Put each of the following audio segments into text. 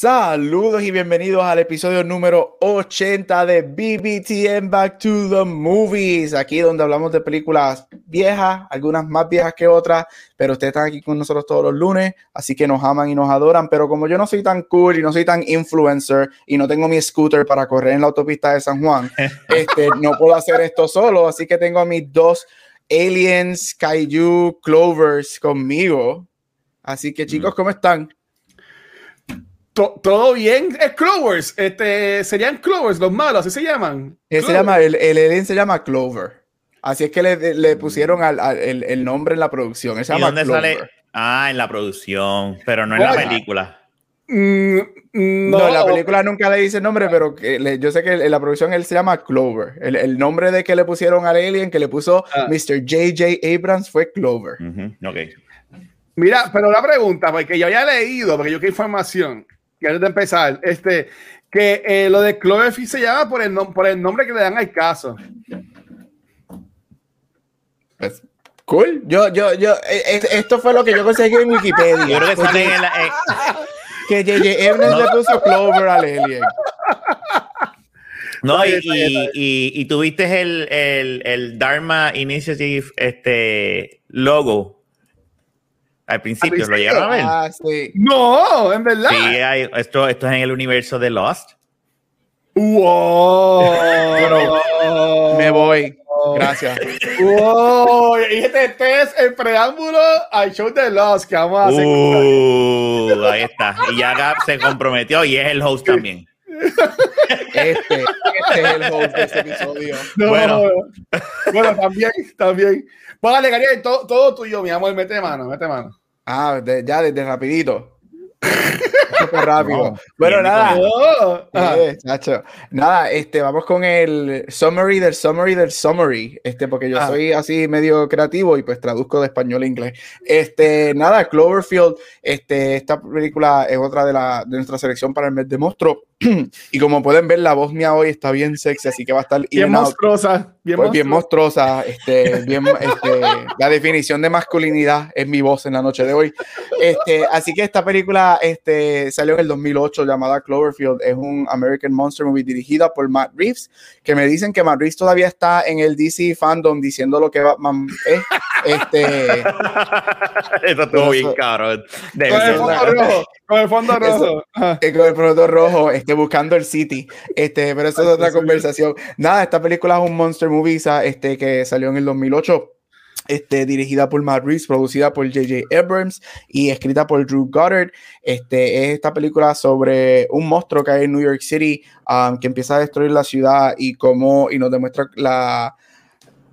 Saludos y bienvenidos al episodio número 80 de BBTN Back to the Movies, aquí donde hablamos de películas viejas, algunas más viejas que otras, pero ustedes están aquí con nosotros todos los lunes, así que nos aman y nos adoran, pero como yo no soy tan cool y no soy tan influencer y no tengo mi scooter para correr en la autopista de San Juan, este, no puedo hacer esto solo, así que tengo a mis dos aliens, kaiju, clovers conmigo. Así que chicos, ¿cómo están? Todo bien, es Clovers, este, serían Clovers, los malos, así se llaman. se llama, el, el alien se llama Clover. Así es que le, le pusieron al, al, el, el, nombre en la producción. se llama dónde Clover. sale? Ah, en la producción, pero no en la película. Mm, no. no. en la película nunca le dice el nombre, pero que le, yo sé que en la producción él se llama Clover. El, el, nombre de que le pusieron al alien, que le puso ah. Mr. J.J. Abrams, fue Clover. Uh -huh. Ok. Mira, pero la pregunta, porque yo había leído, porque yo qué información que antes de empezar, este, que eh, lo de Cloverfield se llama por el, por el nombre que le dan al caso. Pues, cool. Yo, yo, yo, eh, esto fue lo que yo conseguí en Wikipedia. Yo creo que sale en la, eh. Que J.J. Abrams le puso Clover al alien. No, y, y, y, y tuviste el, el, el Dharma Initiative este, logo al principio, ¿lo llegaron a ver? Ah, sí. No, en verdad. Sí, hay, esto, esto es en el universo de Lost. ¡Wow! Me voy. Gracias. ¡Wow! Y este, este, es el preámbulo al show de Lost que vamos a hacer. Uh, ahí está. Y ya Gab se comprometió y es el host también. Este, este es el host de este episodio. No, bueno. bueno, también, también. Póngale, Gabriel, todo, todo tuyo, mi amor, mete mano, mete mano. Ah, de, ya desde rapidito. Súper rápido. No, bueno, nada. Eh, nada, este, vamos con el summary del summary del summary. Este, porque yo ah. soy así medio creativo y pues traduzco de español a inglés. Este, nada, Cloverfield, este, esta película es otra de, la, de nuestra selección para el mes de monstruo. Y como pueden ver, la voz mía hoy está bien sexy, así que va a estar bien monstruosa. Bien, pues bien monstruosa. Este, bien, este, la definición de masculinidad es mi voz en la noche de hoy. Este, así que esta película este, salió en el 2008 llamada Cloverfield. Es un American Monster Movie dirigida por Matt Reeves, que me dicen que Matt Reeves todavía está en el DC fandom diciendo lo que Batman es. Este, Eso estuvo bien caro. Con el fondo rojo. Con el fondo rojo. Eso, con el fondo rojo. Este, buscando el City. Este, pero eso es otra conversación. Nada, esta película es un monster movie este, que salió en el 2008. Este, dirigida por Matt Reeves, producida por J.J. Abrams y escrita por Drew Goddard. Este, es esta película sobre un monstruo que hay en New York City um, que empieza a destruir la ciudad y cómo y nos demuestra la,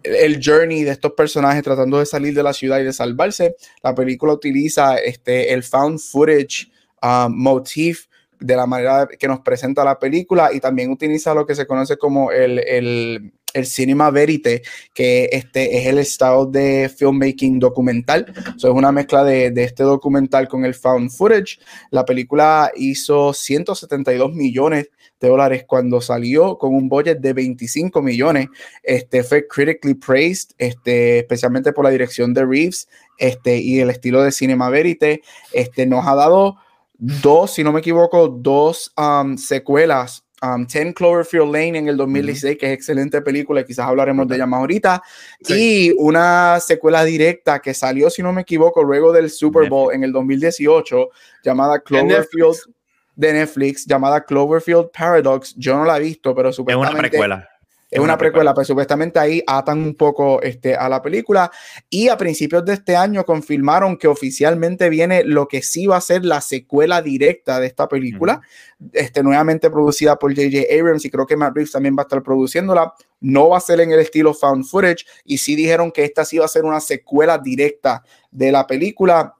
el journey de estos personajes tratando de salir de la ciudad y de salvarse. La película utiliza este, el found footage um, motif de la manera que nos presenta la película y también utiliza lo que se conoce como el, el, el cinema verite, que este es el estado de filmmaking documental. So, es una mezcla de, de, este documental con el found footage. La película hizo 172 millones de dólares cuando salió con un budget de 25 millones. Este fue critically praised, este, especialmente por la dirección de Reeves este, y el estilo de cinema verite. Este, nos ha dado dos, si no me equivoco, dos um, secuelas. Um, Ten Cloverfield Lane en el 2016, uh -huh. que es excelente película, quizás hablaremos de ella más ahorita, sí. y una secuela directa que salió, si no me equivoco, luego del Super Bowl Netflix. en el 2018, llamada Cloverfield Netflix. de Netflix, llamada Cloverfield Paradox. Yo no la he visto, pero supuestamente... Es una precuela. Es una, precuela, pero supuestamente ahí atan un poco este, a la película. Y a principios de este año confirmaron que oficialmente viene lo que sí va a ser la secuela directa de esta película, uh -huh. este, nuevamente producida por J.J. Abrams y creo que Matt Reeves también va a estar produciéndola. No va a ser en el estilo found footage y sí dijeron que esta sí va a ser una secuela directa de la película.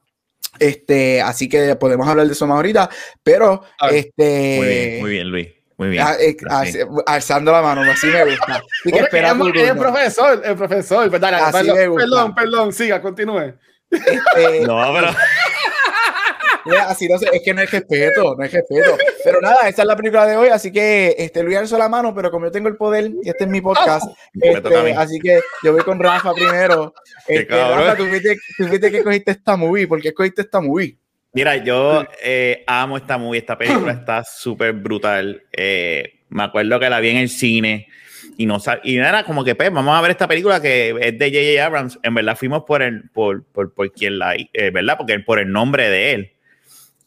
Este, así que podemos hablar de eso más ahorita, pero este, muy bien, muy bien, Luis Muy bien. Ah, eh, así- alzando la mano, así me gusta. Así que espera es- es el turno. profesor, el profesor. Pues dale, Así perdón, me gusta. perdón, perdón, siga, continúe. Este, No, pero. Mira, así no sé, es que no hay respeto, no hay respeto. Pero nada, esta es la película de hoy, así que este, Luis alzó la mano, pero como yo tengo el poder y este es mi podcast, a este, así que yo voy con Rafa primero. Este. Rafa, tú fuiste, tú fuiste que cogiste esta movie, ¿por qué escogiste esta movie? Mira, yo eh, amo esta movie, esta película está súper brutal. Eh, me acuerdo que la vi en el cine y no y era como que pues, vamos a ver esta película que es de J.J. Abrams. En verdad fuimos por el, por, por, por quien la, eh, ¿verdad? Porque por el nombre de él.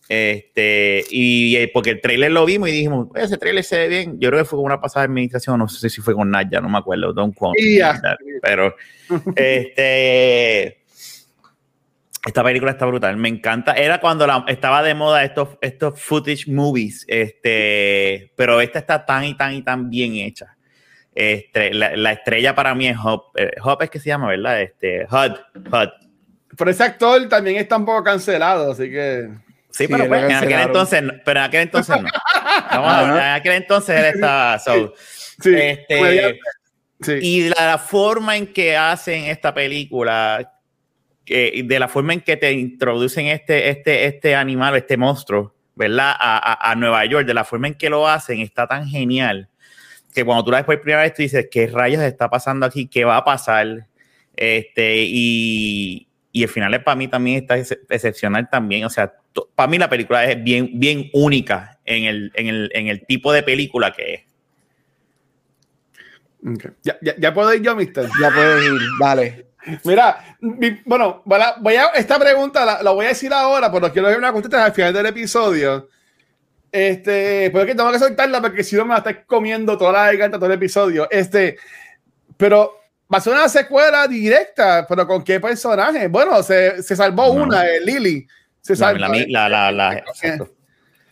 Este, y eh, porque el trailer lo vimos y dijimos, "Oye, ese trailer se ve bien. Yo creo que fue con una pasada administración, no sé si fue con Naya, no me acuerdo, don't quote me Y ya. on that, pero este esta película está brutal, me encanta. Era cuando la- estaba de moda estos, estos footage movies, este, pero esta está tan y tan y tan bien hecha. Este, la, la estrella para mí es Hop. eh, Hop es que se llama, ¿verdad? Este, Hud. Hud. Pero ese actor también está un poco cancelado, así que. Sí, Sí, pero pues, en aquel entonces, no- pero en aquel entonces no. Vamos a ver, en aquel entonces él estaba. so, Sí, este, comediante. sí. Y la, la forma en que hacen esta película, y de la forma en que te introducen este, este, este animal, este monstruo, ¿verdad? A, a- Nueva York, de la forma en que lo hacen, está tan genial que cuando tú la ves por primera vez, tú dices, ¿qué rayos está pasando aquí? ¿Qué va a pasar? Este, y, y el final para mí también está ex- excepcional también. O sea, para mí la película es bien, bien única en el, en, el, en el tipo de película que es. Ya, ya, puedo ir yo, mister. Ya puedes ir, dale. Mira, mi- bueno, voy a- esta pregunta la, la voy a decir ahora, pero quiero que me la contestes al final del episodio. Este, pero es que tengo que soltarla porque si no me va a estar comiendo toda la garganta todo el episodio. Este, pero va a ser una secuela directa, pero ¿con qué personaje? Bueno, se, se salvó No. una, eh, Lily. Se La, salva, la, la, la- la- exacto.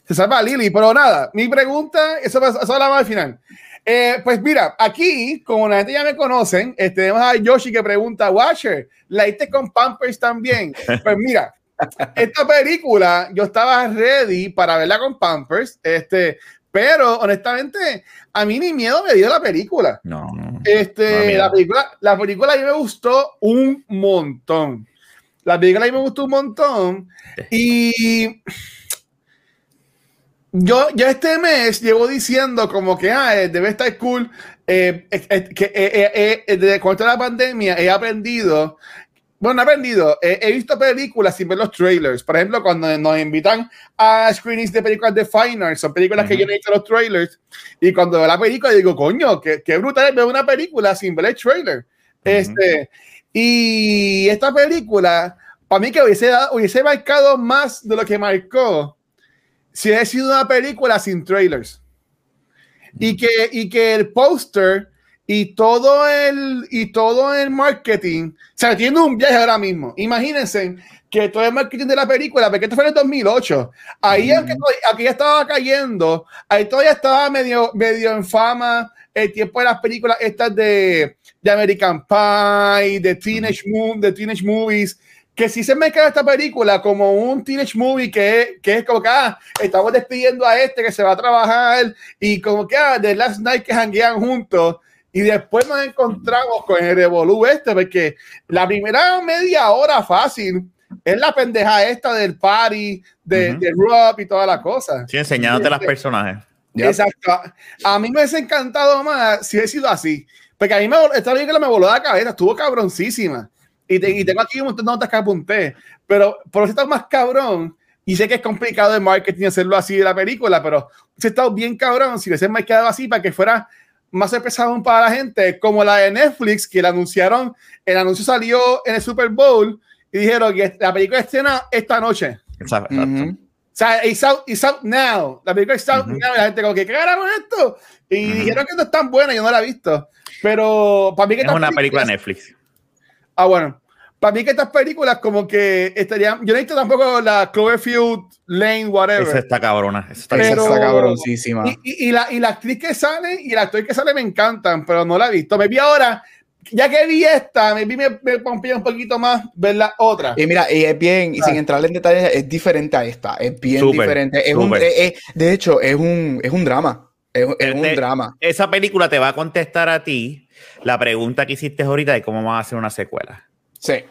se salva Lily, pero nada, mi pregunta, eso, eso hablamos al final. Eh, pues mira, aquí, como la gente ya me conocen, este, tenemos a Yoshi que pregunta, Watcher, ¿la viste con Pampers también? Pues mira, esta película yo estaba ready para verla con Pampers, este, pero honestamente, a mí ni miedo me dio la película. No, no. No Este, miedo. la película, la película a mí me gustó un montón. La película a mí me gustó un montón. Y yo, yo este mes llevo diciendo como que ah, eh, debe estar cool. eh, eh, eh, que eh, eh, eh, desde cuando la pandemia he aprendido. Bueno, no he aprendido. eh, he visto películas sin ver los trailers. Por ejemplo, cuando nos invitan a screenings de películas de Fine Arts, son películas que Ujú. yo no he visto los trailers. Y cuando veo la película, digo, coño, qué, qué brutal es ver una película sin ver el trailer. Este, y esta película, para mí que hubiese, dado- hubiese marcado más de lo que marcó si hubiese sido una película sin trailers. Y que, y que el póster y todo el y todo el marketing, o sea, tiene un viaje ahora mismo. Imagínense que todo el marketing de la película, porque esto fue en el 2008, ahí aunque todavía- aquí ya estaba cayendo, ahí todavía estaba medio, medio en fama el tiempo de las películas estas de, de American Pie, de Teenage, Mo- de Teenage Movies, que si se me queda esta película como un teenage movie que, que es como que ah, estamos despidiendo a este que se va a trabajar y como que ah, The Last Night que janguean juntos y después nos encontramos con el revolú este porque la primera media hora fácil es la pendeja esta del party, de, Ujú. de Rob y toda la cosa. Sí, enseñándote las personajes. Yep. Exacto. A mí me hubiese encantado más si hubiese sido así. Porque a mí me, esta película me voló la cabeza, estuvo cabroncísima. Y, te- y tengo aquí un montón de notas que apunté. Pero por eso está más cabrón. Y sé que es complicado el marketing hacerlo así de la película, pero hubiese estado bien cabrón si hubiese quedado así para que fuera más aún para la gente, como la de Netflix, que la anunciaron, el anuncio salió en el Super Bowl y dijeron que la película estrena esta noche. Exacto. Ujú. O sea, it's out, it's out now. La película está out now. Y la gente como que, ¿qué carajo es esto? Y dijeron que no es tan buena, yo no la he visto. Pero para mí que Es una película de Netflix. Ah, bueno. Para mí que estas películas como que estarían... Yo no he visto tampoco la Cloverfield Lane, whatever. Esa está cabrona. Esa está Esa Pero- está cabroncísima. Y, y- y la, y la actriz que sale y el actor que sale me encantan, pero no la he visto. Me vi ahora, ya que vi esta, me vi me, me pompea un poquito más ver la otra. Y mira, y es bien, y sin entrar en detalles, es diferente a esta, es bien Súper, diferente. Es un, es- es- de hecho, es un, es un drama. Es, es un Este- drama. Esa película te va a contestar a ti la pregunta que hiciste ahorita de cómo van a hacer una secuela. Sí.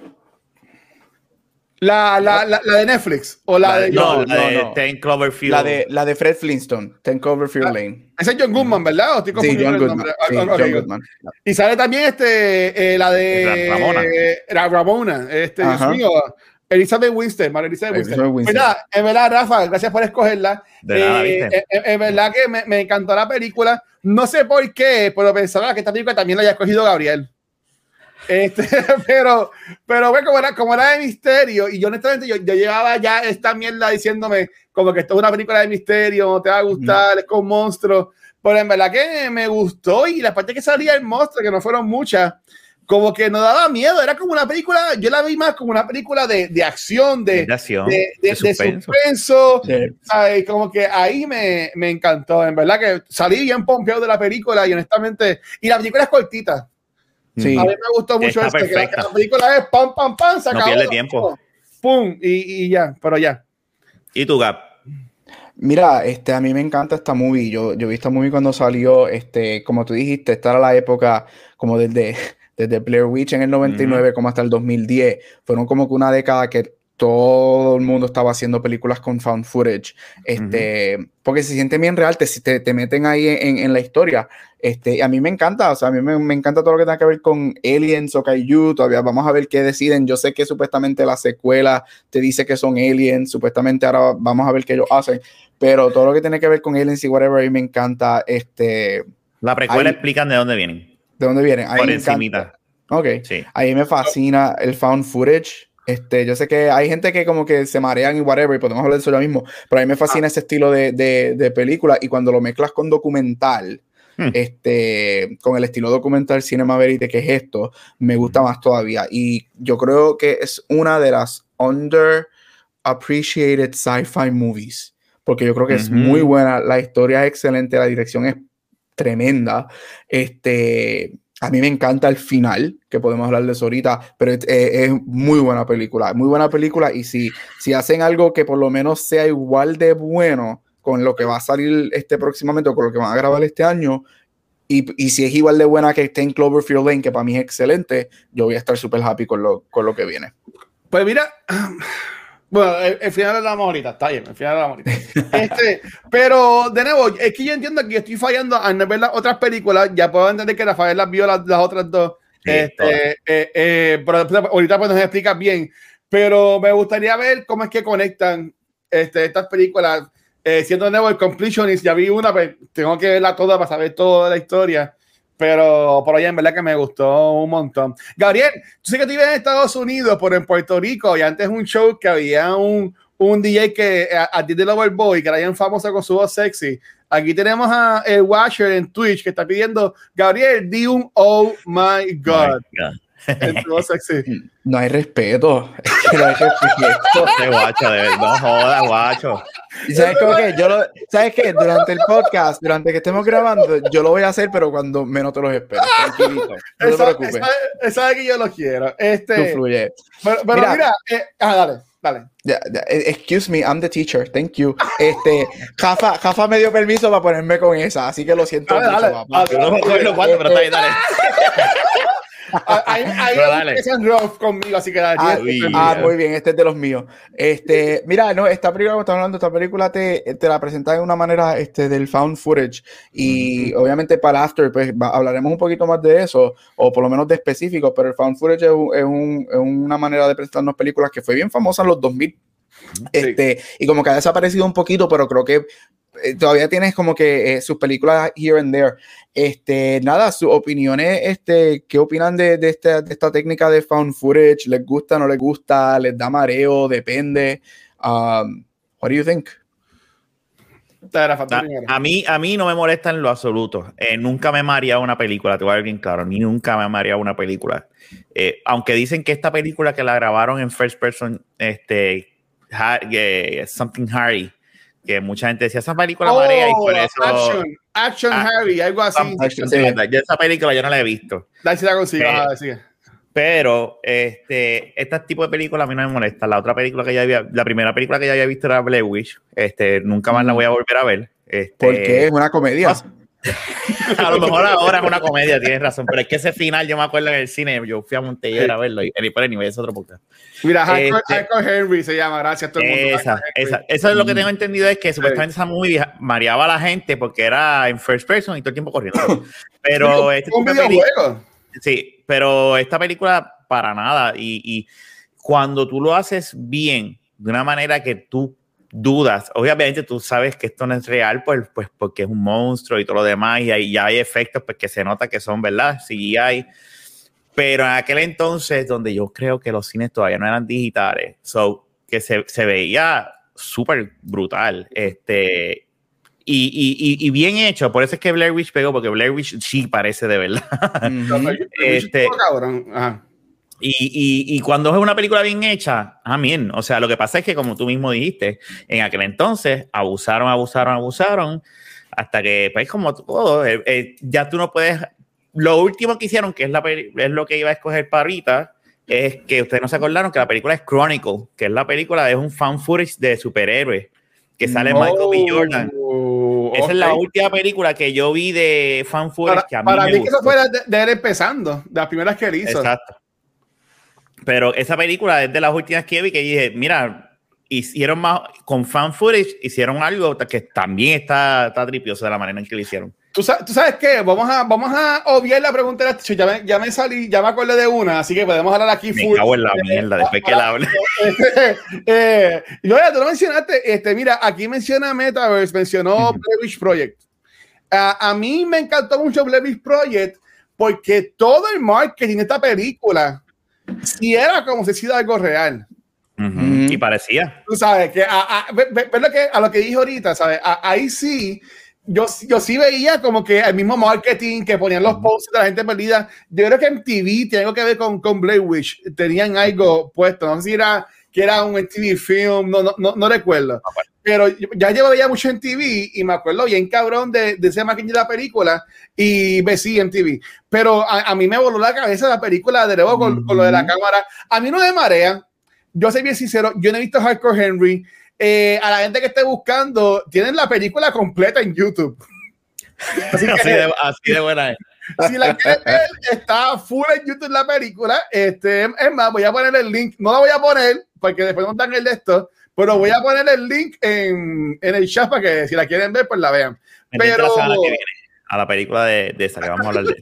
La, la, la, la de Netflix o la, de. de, no, no, la de no. Ten Cloverfield. La de, la de Fred Flintstone, Ten Cloverfield Ah, Lane. Ese es John Goodman, ¿verdad? ¿O estoy Sí, confundiendo John el Goodman. nombre? Sí, Ah, ok, John. Goodman. Y sale también este, eh, la de Ramona. La Ramona. Este, Dios mío. Elizabeth Winstead, María Elizabeth. Elizabeth Winstead. Pues verdad, Rafa, gracias por escogerla. De nada, Eh, ¿viste? eh, eh, en verdad que me, me encantó la película. No sé por qué, pero pensaba que esta película también la haya escogido Gabriel. Este, pero, pero bueno, como era, como era de misterio, y yo honestamente yo, yo llevaba ya esta mierda diciéndome como que esto es una película de misterio, no te va a gustar, es con monstruos, pero en verdad que me gustó y la parte que salía el monstruo, que no fueron muchas, como que no daba miedo, era como una película, yo la vi más como una película de, de acción, de, de acción, de, de- de de suspenso. suspenso, Sí. ¿sabes? Como que ahí me, me encantó, en verdad que salí bien pompeado de la película y honestamente, y la película es cortita. Sí. A mí me gustó mucho esto, que la, perfecta. que la película es pam, pam, pam, se No acabó. pierde tiempo. Pum, y, y ya, pero ya. ¿Y tu Gap? Mira, este, a mí me encanta esta movie. Yo, yo vi esta movie cuando salió, este, como tú dijiste, esta era la época como desde, desde Blair Witch en el 99 como hasta el 2010. Fueron como que una década que todo el mundo estaba haciendo películas con found footage. Este, porque se siente bien real, te, te, te meten ahí en, en la historia. Este, a mí me encanta, o sea, a mí me, me encanta todo lo que tenga que ver con aliens o kaiju. Todavía vamos a ver qué deciden. Yo sé que supuestamente la secuela te dice que son aliens, supuestamente ahora vamos a ver qué ellos hacen. Pero todo lo que tiene que ver con aliens y whatever, a mí me encanta. Este, La precuela Ahí- explican de dónde vienen. ¿De dónde vienen? Ahí Por encimita. encanta. Ok. Sí. A mí me fascina el found footage. Este, yo sé que hay gente que como que se marean y whatever, y podemos hablar de eso ya mismo, pero a mí me fascina ese estilo de, de, de película y cuando lo mezclas con documental, Hmm. este, con el estilo documental Cinema Verite, que es esto, me gusta más todavía. Y yo creo que es una de las underappreciated sci-fi movies, porque yo creo que es muy buena, la historia es excelente, la dirección es tremenda. Este, a mí me encanta el final, que podemos hablar de eso ahorita, pero es, muy buena película, muy buena película. Y si, si hacen algo que por lo menos sea igual de bueno con lo que va a salir este próximamente o con lo que van a grabar este año, y, y si es igual de buena que esté en Cloverfield Lane, que para mí es excelente, yo voy a estar súper happy con lo, con lo que viene. Pues mira, bueno, el, el final la ahorita, está bien, el final de la ahorita. Este, pero de nuevo, es que yo entiendo que estoy fallando al ver las otras películas, ya puedo entender que Rafael las vio las, las otras dos. Sí, este, eh, eh, pero ahorita pues nos explicas bien, pero me gustaría ver cómo es que conectan este, estas películas. Eh, siendo de nuevo el completionist, ya vi una, pues tengo que verla toda para saber toda la historia. Pero por allá en verdad que me gustó un montón. Gabriel, tú sé que vives en Estados Unidos, pero en Puerto Rico, y antes un show que había un, un DJ que a, ti de Loverboy, que era bien famoso con su voz sexy. Aquí tenemos a el Watcher en Twitch que está pidiendo, Gabriel, di un oh my God. My God. No hay respeto. Es que no hay respeto. Guacho, de verdad, no jodas, guacho. Y sabes cómo que yo lo, sabes que durante el podcast, durante que estemos grabando, yo lo voy a hacer, pero cuando menos te los esperes. Tranquilito. No te Esa, preocupes. esa- esa es que yo lo quiero. Tú Este, fluye. pero, pero mira, Mira. eh, ah, dale, dale. Eh, excuse me, I'm the teacher. Thank you. Este, Jafa, Jafa me dio permiso para ponerme con esa, así que lo siento Dale, mucho, dale, papá. dale. Yo no me acuerdo cuándo, pero está bien, dale. Ah, Ahí, empiezan rough conmigo, así que dale. Ah. Ah, muy bien, este es de los míos. Este, mira, no, esta película, estamos hablando, esta película te, te la presenta de una manera este, del found footage. Y obviamente para After, pues va- hablaremos un poquito más de eso, o por lo menos de específico, pero el found footage es, un- es un- es una manera de presentarnos películas que fue bien famosa en los 2000. Este, y como que ha desaparecido un poquito, pero creo que eh, todavía tienes como que eh, sus películas here and there. Este, nada, sus opiniones, este, ¿qué opinan de, de esta, de esta técnica de found footage? ¿Les gusta, no les gusta? ¿Les da mareo? Depende. Um, what do you think? A, mí, a mí no me molesta en lo absoluto. Eh, nunca me mareado una película, te voy a ver bien claro, ni nunca me mareado una película. Eh, aunque dicen que esta película que la grabaron en first person, este, Something Harry, que mucha gente decía, esa película marea y por Oh, eso... Action, Action Ah, Harry, algo así. Something- Sí. Yo esa película yo no la he visto. Dale si la consigo. Pero- ajá, sigue. Pero este, este tipo de películas a mí no me molesta. La otra película que ya había, la primera película que ya había visto era Blair Witch. Este, nunca más la voy a volver a ver. Este, Porque es una comedia. a lo mejor ahora es una comedia, tienes razón, pero es que ese final yo me acuerdo en el cine, yo fui a Montelledra a verlo y por anyway, es otro podcast. Mira, Hardcore, este, Henry se llama, gracias a todo el mundo. Esa, esa, eso es lo que tengo entendido, es que supuestamente esa movie mareaba a la gente porque era en first person y todo el tiempo corriendo. Pero este un videojuego. Sí, pero esta película para nada y, y cuando tú lo haces bien, de una manera que tú dudas. Obviamente tú sabes que esto no es real, pues, pues porque es un monstruo y todo lo demás, y hay, ya hay efectos pues, que se nota que son, ¿verdad? Sí hay. Pero en aquel entonces, donde yo creo que los cines todavía no eran digitales, so, que se, se veía súper brutal. Este, y, y, y, bien hecho, por eso es que Blair Witch pegó, porque Blair Witch sí parece de verdad. este, y, y, cuando es una película bien hecha, amén. O sea, lo que pasa es que, como tú mismo dijiste, en aquel entonces abusaron, abusaron, abusaron, hasta que, pues, como todo, eh, eh, ya tú no puedes. Lo último que hicieron, que es, la, es lo que iba a escoger Parrita, es que ustedes no se acordaron que la película es Chronicle, que es la película de un fan footage de superhéroes, que sale Michael B. Jordan. Esa es la última película que yo vi de fan footage para, que a mí Para me mí, gustó. que eso fue de, de él empezando, de las primeras que él hizo. Exacto. Pero esa película es de las últimas que vi que dije, mira, hicieron más, con fan footage, hicieron algo que también está, está tripioso de la manera en que lo hicieron. ¿Tú sabes, ¿Tú sabes qué? Vamos a, vamos a obviar la pregunta de la ya me, ya me salí, ya me acordé de una, así que podemos hablar aquí Me cago en la mierda, después que la hable. eh, y oye, tú lo mencionaste, este, mira, aquí menciona Metaverse, mencionó Blair Witch Project. A, a mí me encantó mucho Blair Witch Project porque todo el marketing de esta película si era como si fuera algo real. Uh -huh. Y parecía. Tú sabes, que a, a, ve, ve lo que, a lo que dije ahorita, ¿sabes? A, ahí sí, yo, yo sí veía como que el mismo marketing que ponían los posts de la gente perdida. Yo creo que en TV tiene algo que ver con, con Blair Witch. Tenían algo puesto. No sé si era que era un TV film, no, no, no, no recuerdo. Ah, bueno. Pero ya llevo ya mucho en TV y me acuerdo bien cabrón de, de ese maquillaje de la película y sí en TV. Pero a, a, mí me voló la cabeza la película de nuevo con, mm -hmm. con, lo de la cámara. A mí no me marea. Yo soy bien sincero, yo no he visto Hardcore Henry. Eh, a la gente que esté buscando, tienen la película completa en YouTube. Así, que, así, de, así de buena es. Si la quieres ver, está full en YouTube la película. Este, es más, voy a poner el link. No la voy a poner porque después no dan el de esto, pero voy a poner el link en, en el chat para que si la quieren ver, pues la vean. Pero la que viene a la película de, de esa que vamos a hablar de.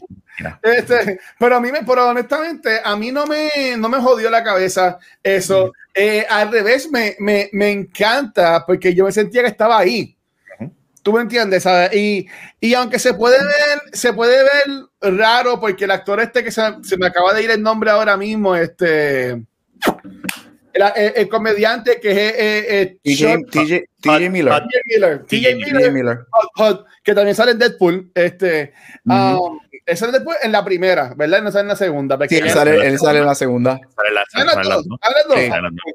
Este, pero a mí me, pero honestamente, a mí no me, no me jodió la cabeza eso. Eh, al revés, me, me, me encanta porque yo me sentía que estaba ahí. ¿Tú me entiendes? ¿sabes? Y, y aunque se puede ver, se puede ver raro porque el actor este que se, se me acaba de ir el nombre ahora mismo, este, el, el, el comediante que es eh, TJ Miller. TJ Miller. TJ Miller. Miller. Hot, hot, que también sale en Deadpool. Este, mm -hmm. um, él sale después en la primera, ¿verdad? No sale en la segunda. Sí, él sale, él sale en la segunda. Sale en la, sale en la, sale en sí.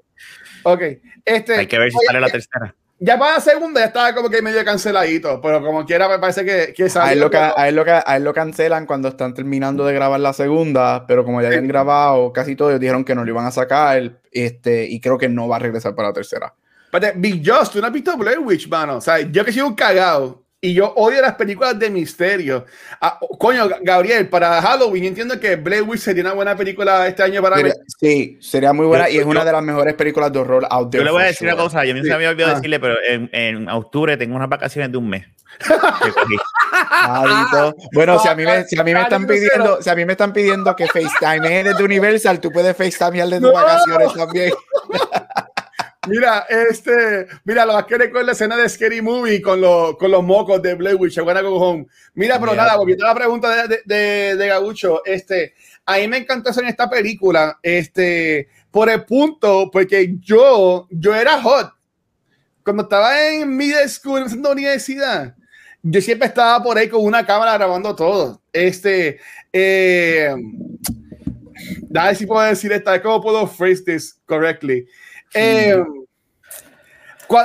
Ok. Este, Hay que ver si oye, sale la tercera ya para la segunda ya estaba como que medio canceladito, pero como quiera me parece que, que a, él lo, a, él lo, a él lo cancelan cuando están terminando de grabar la segunda, pero como ya habían grabado casi todo, ellos dijeron que no lo iban a sacar este, y creo que no va a regresar para la tercera. Pero Big Joss, tú no has visto Blair Witch, mano. O sea, yo que soy un cagado y yo odio las películas de misterio. Ah, coño, Gabriel, para Halloween entiendo que Blair Witch sería una buena película este año para sería, Sí, sería muy buena yo, y es yo, una de las mejores películas de horror out there. Yo le voy a decir sure. una cosa, yo me sí. había olvidado ah. decirle, pero en, en, octubre tengo unas vacaciones de un mes. bueno, si a mí me, si a mí me están pidiendo, si a mí me están pidiendo que FaceTime desde Universal, tú puedes FaceTime de tus no. vacaciones también. Mira, este, mira, lo que recuerdo la escena de Scary Movie con, lo, con los mocos de Blair Witch, Wanna Go Home. Mira, pero yeah. nada, volviendo a la pregunta de, de, de, Gabucho, este, a mí me encantó eso en esta película, este, por el punto, porque yo, yo era hot. Cuando estaba en middle school, en la universidad, yo siempre estaba por ahí con una cámara grabando todo. Este, eh, ver si puedo decir esta, ¿cómo puedo phrase this correctly? Eh,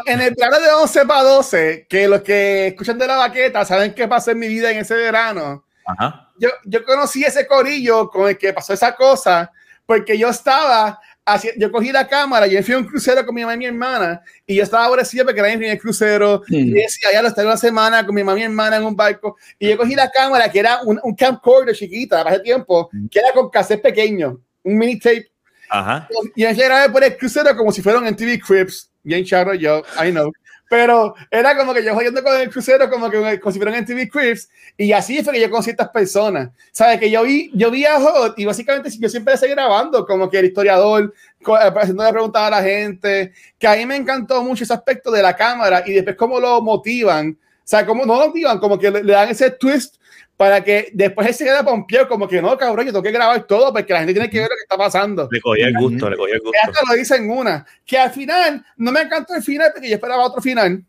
en el plano de 11 para 12, que los que escuchan de la baqueta saben qué pasó en mi vida en ese verano, Ajá. Yo, yo conocí ese corillo con el que pasó esa cosa, porque yo estaba así, yo cogí la cámara, yo fui a un crucero con mi mamá y mi hermana, y yo estaba aborrecida porque era mi el crucero, y decía, ya lo estaba una semana con mi mamá y mi hermana en un barco, y yo cogí la cámara, que era un, un camcorder chiquita, hace tiempo, que era con cassette pequeño, un mini tape, Ajá. y yo grabé por el crucero como si fueran en TV Crips, bien charro yo, I know. Pero era como que yo jodiendo con el crucero, como que como si fueran en TV Crips, y así fue que yo conocí a estas personas. ¿Sabes? Que yo vi, yo vi a Hot y básicamente yo siempre seguí grabando, como que el historiador, eh, haciendo preguntas a la gente, que a mí me encantó mucho ese aspecto de la cámara y después cómo lo motivan. O sea, cómo no lo motivan, como que le, le dan ese twist para que después él se quede pompeado, como que no, cabrón, yo tengo que grabar todo porque la gente tiene que ver lo que está pasando. Le cogí el gusto, le cogí el gusto. Hasta lo dicen una, que al final, no me encantó el final porque yo esperaba otro final.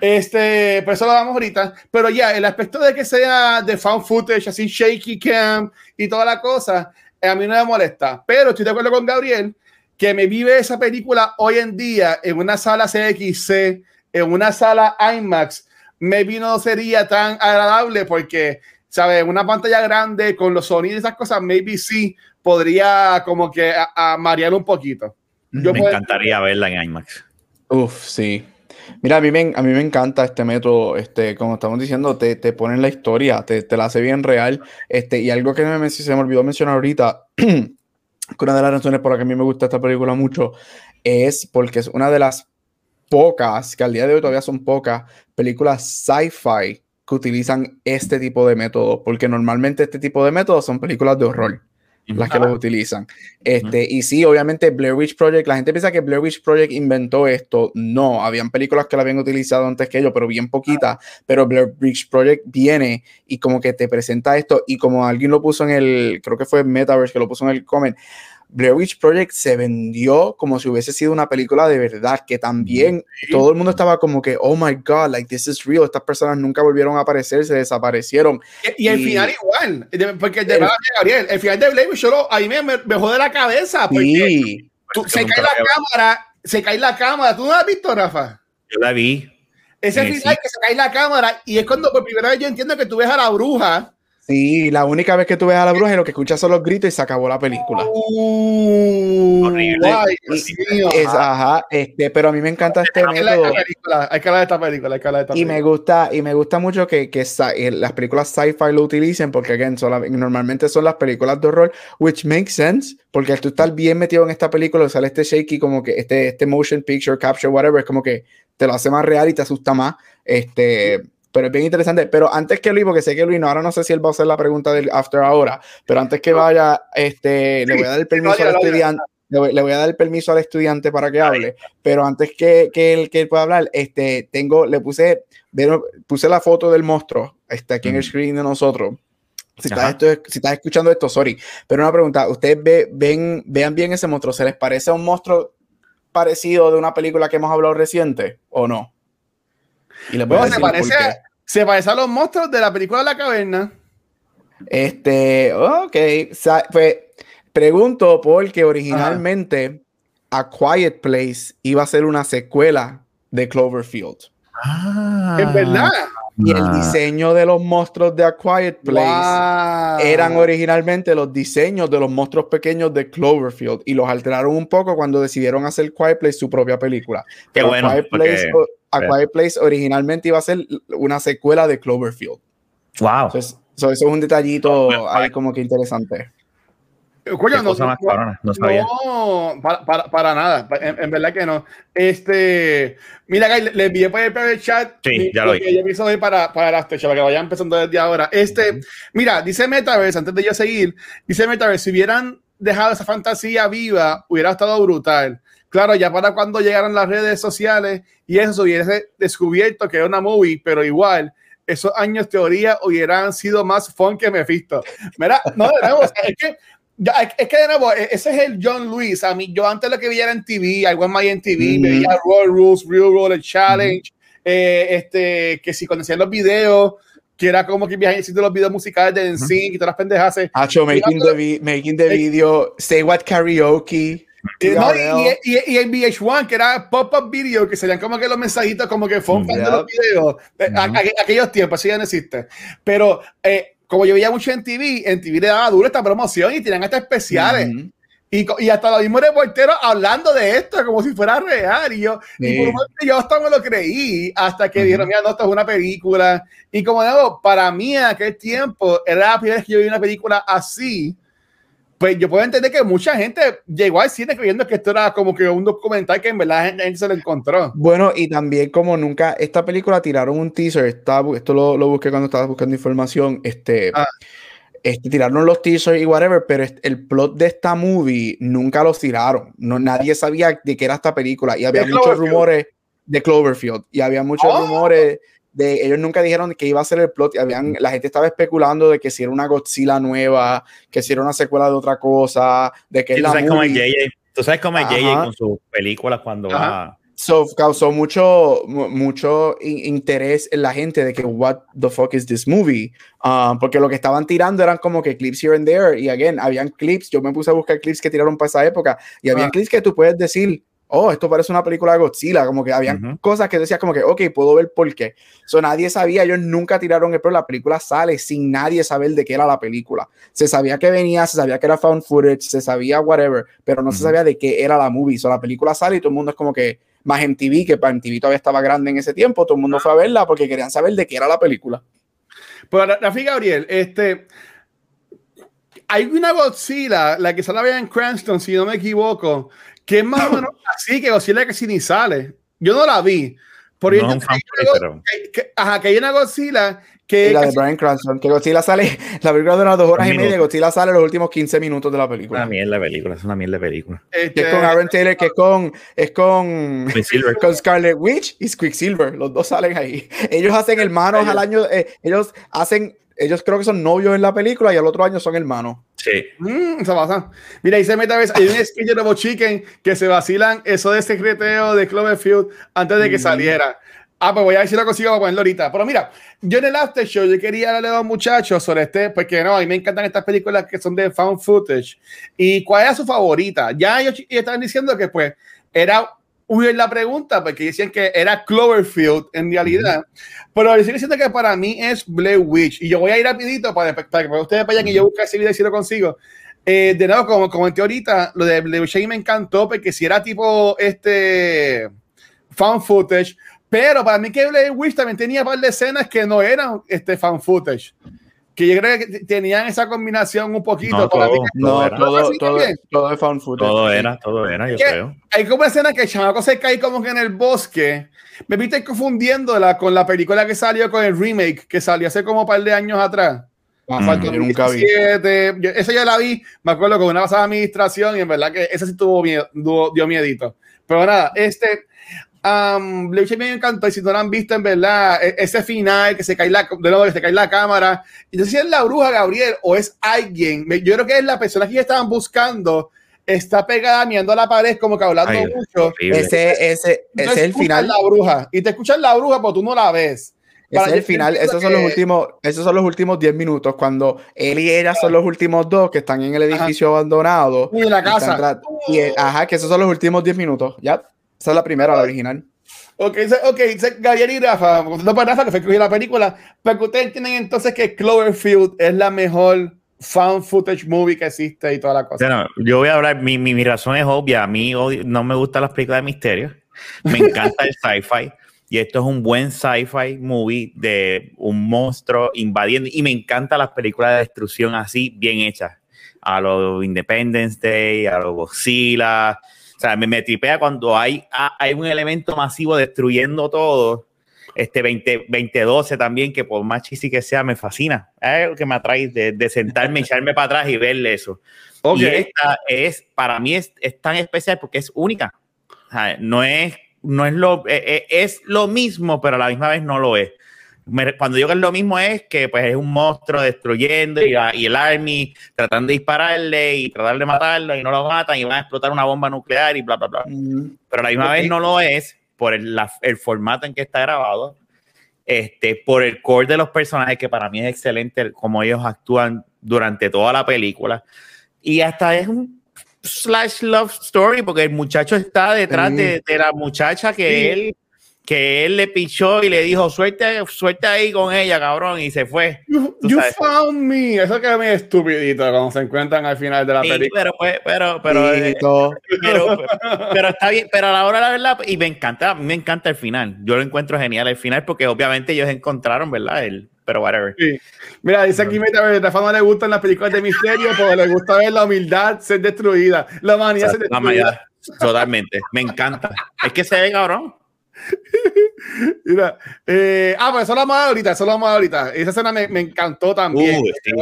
Este, pero eso lo vamos ahorita. Pero ya, el aspecto de que sea de found footage, así shaky cam y toda la cosa, a mí no me molesta. Pero estoy de acuerdo con Gabriel que me vive esa película hoy en día en una sala CXC, en una sala IMAX, maybe no sería tan agradable porque, ¿sabes? Una pantalla grande con los sonidos y esas cosas, maybe sí podría como que a, a marear un poquito. Yo me puedo... encantaría verla en IMAX. Uf, sí. Mira, a mí, me, a mí me encanta este método, este, como estamos diciendo, te, te ponen la historia, te, te, la hace bien real, este, y algo que me, se me olvidó mencionar ahorita, que una de las razones por las que a mí me gusta esta película mucho, es porque es una de las pocas, que al día de hoy todavía son pocas, películas sci-fi que utilizan este tipo de método, porque normalmente este tipo de métodos son películas de horror las que los utilizan. Este, Y sí, obviamente Blair Witch Project, la gente piensa que Blair Witch Project inventó esto. No, habían películas que la habían utilizado antes que ellos, pero bien poquita. Pero Blair Witch Project viene y como que te presenta esto y como alguien lo puso en el, creo que fue Metaverse que lo puso en el comment, Blair Witch Project se vendió como si hubiese sido una película de verdad, que también sí. todo el mundo estaba como que, oh my god, like this is real, estas personas nunca volvieron a aparecer, se desaparecieron. Y, y el final igual, porque el, de Gabriel, el final de Blair Witch yo a mí me, me, me jode la cabeza, porque sí. tú, se cae la cámara, se cae la cámara, ¿tú no la has visto, Rafa? Yo la vi. Ese Sí, final sí. que se cae la cámara y es cuando por primera vez yo entiendo que tú ves a la bruja Sí, la única vez que tú ves a la bruja y lo que escuchas son los gritos y se acabó la película. Uh, Horrible. ay. Es, ajá, este, pero a mí me encanta este Hay que método. película, hay que hablar de esta película, hay que hablar de esta Y me película. gusta, y me gusta mucho que, que eh, las películas sci-fi lo utilicen, porque again, normalmente son las películas de horror, which makes sense, porque al tú estar bien metido en esta película, sale este shaky, como que este, este motion picture, capture, whatever, es como que te lo hace más real y te asusta más. Este, pero es bien interesante. Pero antes que Luis, porque sé que Luis, no, ahora no sé si él va a hacer la pregunta del after ahora, pero antes que vaya, este, le voy a dar el permiso al estudiante. Le voy, le voy a dar el permiso al estudiante para que hable, pero antes que, que, él, que él pueda hablar, este, tengo, le puse, puse la foto del monstruo, está aquí en el Mm. screen de nosotros. Si estás, esto- si estás escuchando esto, sorry, pero una pregunta, ¿ustedes ve- ven, vean bien ese monstruo? ¿Se les parece a un monstruo parecido de una película que hemos hablado reciente o no? Y les voy a Bueno, se parece. Se parece a los monstruos de la película de la caverna. Este, ok, sa- pues pregunto porque originalmente A Quiet Place iba a ser una secuela de Cloverfield. Ah. En verdad. Y el diseño de los monstruos de A Quiet Place Wow. eran originalmente los diseños de los monstruos pequeños de Cloverfield y los alteraron un poco cuando decidieron hacer Quiet Place su propia película. Qué Pero bueno, A, Quiet Place, o- A Quiet Place originalmente iba a ser una secuela de Cloverfield. Wow. Entonces, so eso es un detallito ahí como que interesante. Coño, Qué no, cosa más no- cabrona, no sabía. No, para, para, para nada. En, en verdad que no. Este, mira, Guy, le, envié por el, chat. Sí, mi- ya lo vi. que yo pienso hoy para, para after, para que vayan empezando desde ahora. Este, mira, dice Metaverse, antes de yo seguir, dice Metaverse, si hubieran dejado esa fantasía viva, hubiera estado brutal. Claro, ya para cuando llegaran las redes sociales y eso se hubiese descubierto que era una movie, pero igual, esos años teoría hubieran sido más fun que Mephisto. Mira, no, de nuevo, o sea, es que ya, es- que de nuevo, e- ese es el John Lewis. A mí, yo antes lo que veía era en TV, I Want My en TV, Ujú. veía Roll Rules, Real Roll, el Challenge, eh, este, que si conocían los videos, que era como que viajan los videos musicales de NSYNC y todas las pendejas. eh, Hacho, making the, vi- making the Eh, video, say what karaoke. Eh, no, TRL. y, y, y el VH1, que era pop-up video, que serían como que los mensajitos, como que fue fan de los videos. Eh, aquellos tiempos, eso ya no existe. Pero eh, como yo veía mucho en TV, en TV le daba duro esta promoción y tenían hasta especiales. Ujú. Y, y, hasta los mismos reporteros hablando de esto como si fuera real. Y yo, y por yo hasta me lo creí hasta que dijeron, mira, no, esto es una película. Y como digo, para mí en aquel tiempo era la primera vez que yo vi una película así. Pues yo puedo entender que mucha gente llegó al cine creyendo que esto era como que un documental que en verdad gente, se lo encontró. Bueno, y también como nunca, esta película tiraron un teaser, está, esto lo, lo busqué cuando estaba buscando información, este... Ah este, tiraron los teasers y whatever, pero el plot de esta movie nunca los tiraron. No, nadie sabía de qué era esta película y había muchos rumores de Cloverfield y había muchos oh. rumores de ellos nunca dijeron que iba a ser el plot y habían la gente estaba especulando de que si era una Godzilla nueva, que si era una secuela de otra cosa, de que es la movie. tú sabes cómo es JJ con sus películas cuando va So, causó mucho, mucho interés en la gente de que, what the fuck is this movie? Um, porque lo que estaban tirando eran como que clips here and there. Y again, habían clips. Yo me puse a buscar clips que tiraron para esa época. Y habían ah. clips que tú puedes decir, oh, esto parece una película de Godzilla. Como que habían cosas que decías, como que, ok, puedo ver por qué. So, nadie sabía, ellos nunca tiraron el pero la película sale sin nadie saber de qué era la película. Se sabía que venía, se sabía que era found footage, se sabía whatever, pero no se sabía de qué era la movie. So, la película sale y todo el mundo es como que más MTV, que para MTV todavía estaba grande en ese tiempo, todo el mundo fue a verla porque querían saber de qué era la película. Pues Rafi Gabriel, este, hay una Godzilla, la que sale en Cranston, si no me equivoco, que es más o menos así que Godzilla que si ni sale. Yo no la vi. Por no, que, ajá, que hay una Godzilla que, la de Brian Cranston, que Godzilla sale, la película dura dos horas y media, Godzilla sale los últimos 15 minutos de la película. Una mierda de película, es una mierda de película. que es con Aaron Taylor, que es con, es con, con Scarlet Witch y Quicksilver, los dos salen ahí. Ellos hacen hermanos al año, eh, ellos hacen, ellos creo que son novios en la película y al otro año son hermanos. Sí. Mm, se pasa. Mira, y se mete a veces, hay un sketch de Chicken que se vacilan eso de secreteo de Cloverfield antes de que saliera. Ah, pues voy a ver si lo consigo para ponerlo ahorita. Pero mira, yo en el after show yo quería hablarle a los muchachos sobre este, porque no, a mí me encantan estas películas que son de found footage. ¿Y cuál era su favorita? Ya ellos estaban diciendo que pues era huir la pregunta, porque decían que era Cloverfield en realidad. Pero yo diciendo que para mí es Blair Witch. Y yo voy a ir rapidito para, para que ustedes vayan y yo busque ese video y si lo consigo. Eh, de nuevo, como comenté ahorita, lo de Blair Witch me encantó porque si era tipo este found footage, pero para mí que Blade Witch también tenía un par de escenas que no eran este fan footage. Que yo creo que tenían esa combinación un poquito. No, todo, no, todo, todo, todo, es footage. Todo era, todo era, yo creo. Hay como una escena que el chamaco se cae como que en el bosque. Me viste confundiéndola con la película que salió con el remake que salió hace como un par de años atrás. Ah, yo nunca vi. esa ya la vi, me acuerdo con una pasada administración y en verdad que esa sí tuvo miedo, dio miedito. Pero nada, este, Um, me encantó y si no lo han visto en verdad, e-, ese final que se cae la, de nuevo que se cae la cámara. Y no sé si es la bruja Gabriel o es alguien. Yo creo que es la persona que estaban buscando. Está pegada mirando a la pared como que hablando mucho. Ese, ese, ese es el final. La bruja. Y te escuchan la bruja, pero tú no la ves. Ese es el final, esos son los últimos, esos son los últimos 10 minutos, cuando él y ella son los últimos dos que están en el edificio abandonado. Y en la casa. Y, ajá, que esos son los últimos 10 minutos, ya. Esa es la primera, la original. Ok, ok, Gabriel y Rafa, no para Rafa, que fue que la película, pero que ustedes entienden entonces que Cloverfield es la mejor found footage movie que existe y toda la cosa. Bueno, yo voy a hablar, mi, mi, mi, razón es obvia, a mí no me gustan las películas de misterio, me encanta el sci-fi. Y esto es un buen sci-fi movie de un monstruo invadiendo. Y me encantan las películas de destrucción así, bien hechas. A los Independence Day, a los Godzilla, o sea, me, me tripea cuando hay, hay un elemento masivo destruyendo todo. Este 20, 2012 también, que por más chisi que sea, me fascina. Es algo que me atrae de, de sentarme, echarme para atrás y verle eso. Y esta es, para mí es, es tan especial porque es única. O sea, no es, no es lo, es, e, es lo mismo, pero a la misma vez no lo es cuando digo que es lo mismo es que pues es un monstruo destruyendo y, y, el army tratando de dispararle y tratar de matarlo y no lo matan y van a explotar una bomba nuclear y bla, bla, bla. Pero a la misma vez no lo es por el, el, formato en que está grabado, este, por el core de los personajes que para mí es excelente como ellos actúan durante toda la película. Y hasta es un slash love story porque el muchacho está detrás de, de, la muchacha que él que él le pichó y le dijo, suerte, suerte ahí con ella, cabrón, y se fue. You, you found me. Eso que es muy estupidito cuando se encuentran al final de la Sí, película. pero, pues, pero, pero, eh, pero, pero está bien, pero a la hora la verdad, y me encanta, a mí me encanta el final. Yo lo encuentro genial el final porque obviamente ellos encontraron, ¿verdad? El, pero whatever. Sí. Mira, dice aquí Meta, a Rafa no le gustan las películas de misterio, porque le gusta ver la humildad ser destruida, la humanidad ser La destruida. mayoría- Totalmente, me encanta. Es que se ve cabrón. Mira, eh, ah, pues eso lo vamos a ver ahorita, eso lo vamos a ver ahorita. Esa escena me, me encantó también. Uh, sí. Lo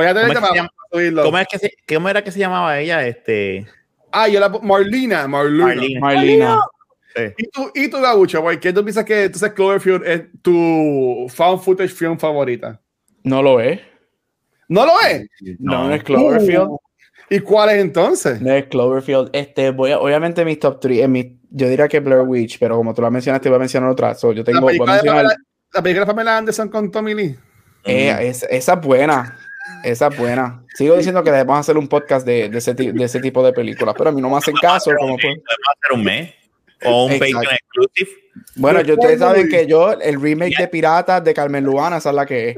voy a tener ¿Cómo que es que se para subirlo. ¿Cómo, es que se- ¿Cómo era que se llamaba ella? Este, Ah, yo la Marlina, Marlina. Marlene. Marlina. Sí. ¿Y tú, y tú Gabucho, güey? ¿Qué tú piensas que entonces Cloverfield es tu found footage film favorita? No lo es. ¿No lo es? No, no es Cloverfield. Uh, ¿Y cuál es entonces? No es Cloverfield. Este, voy a- obviamente mis top 3, en mi, yo diría que Blair Witch, pero como tú la mencionaste, voy a mencionar otra. So, yo La tengo, voy a película, de mencionar, Pamela, la película de Pamela Anderson con Tommy Lee. eh, es- esa es buena. Esa es buena. Sigo diciendo que debemos hacer un podcast de, de ese, de ese tipo de películas, pero a mí no me hacen caso. Como pues. Va a ser un mes o un. Patreon exclusive. Bueno, yo, ustedes saben que yo, el remake de Piratas de Carmen Lubana, esa es la que es.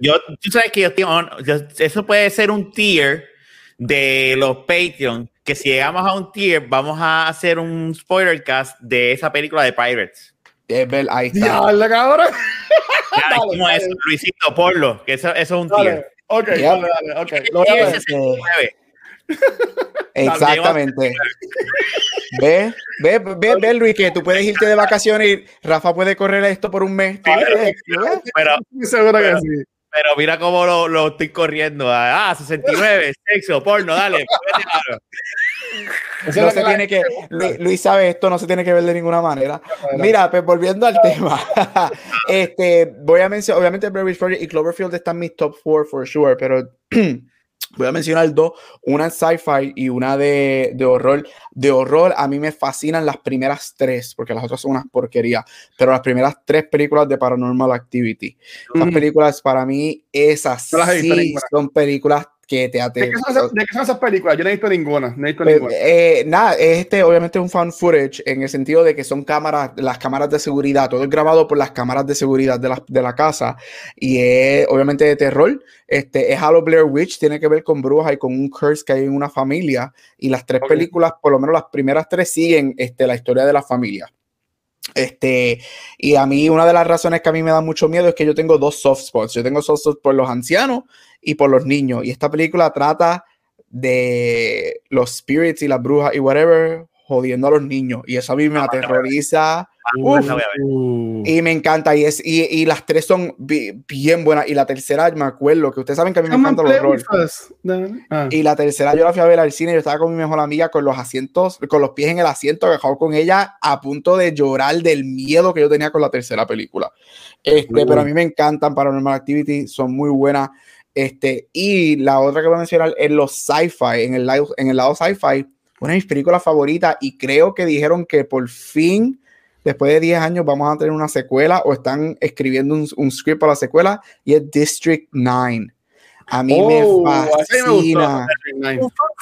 Yo, tú sabes que yo, tengo- yo- eso puede ser un tier de los Patreon, que si llegamos a un tier, vamos a hacer un spoiler cast de esa película de Pirates. Es ver- ahí está. Cabrón. Ya Dale, dijimos dale. eso, Luisito, ponlo, que eso, eso es un Dale. tier. Ok, Ya. dale, dale, ok. Lo voy a Tier ver. 69. Exactamente. Ve, ve, ve, ve, Luis, que tú puedes irte de vacaciones y Rafa puede correr esto por un mes. Pero, Estoy seguro que Pero- sí. Pero mira cómo lo, lo estoy corriendo. Ah, 69, sexo, porno, dale. Eso es No se tiene que, Luis, Luis sabe esto, no se tiene que ver de ninguna manera. Mira, pues volviendo al tema, este, voy a mencionar, obviamente Blair Witch Project y Cloverfield están en mis top four for sure, pero voy a mencionar dos, una sci-fi y una de, de horror. De horror a mí me fascinan las primeras tres, porque las otras son unas porquerías, pero las primeras tres películas de Paranormal Activity. Ujú. películas para mí, esas las sí son películas que te ¿De aten- qué, son esas, de qué son esas películas? Yo no he visto ninguna. No he visto pues, ninguna. eh, nada, es este obviamente un fan footage en el sentido de que son cámaras, las cámaras de seguridad, todo es grabado por las cámaras de seguridad de la, de la casa y es obviamente de terror. Este es Halo Blair Witch, tiene que ver con brujas y con un curse que hay en una familia y las tres Ok. películas, por lo menos las primeras tres siguen este, la historia de la familia. Este, y a mí una de las razones que a mí me da mucho miedo es que yo tengo dos soft spots. Yo tengo soft spots por los ancianos y por los niños. Y esta película trata de los spirits y las brujas y whatever jodiendo a los niños. Y eso a mí me aterroriza Uf, Uf. la voy a ver. y me encanta. Y, es, y, y las tres son bi- bien buenas. Y la tercera, me acuerdo que ustedes saben que a mí me encanta el play horror. Ah. Y la tercera yo la fui a ver al cine, yo estaba con mi mejor amiga con los asientos, con los pies en el asiento, agajado con ella, a punto de llorar del miedo que yo tenía con la tercera película. Este, Uh. pero a mí me encantan Paranormal Activity, son muy buenas. Este, y la otra que voy a mencionar es los sci-fi, en el, lado- en el lado sci-fi, una de mis películas favoritas, y creo que dijeron que por fin, después de 10 años, vamos a tener una secuela o están escribiendo un, un script para la secuela, y es District 9. A mí Oh, me gustó. fascina.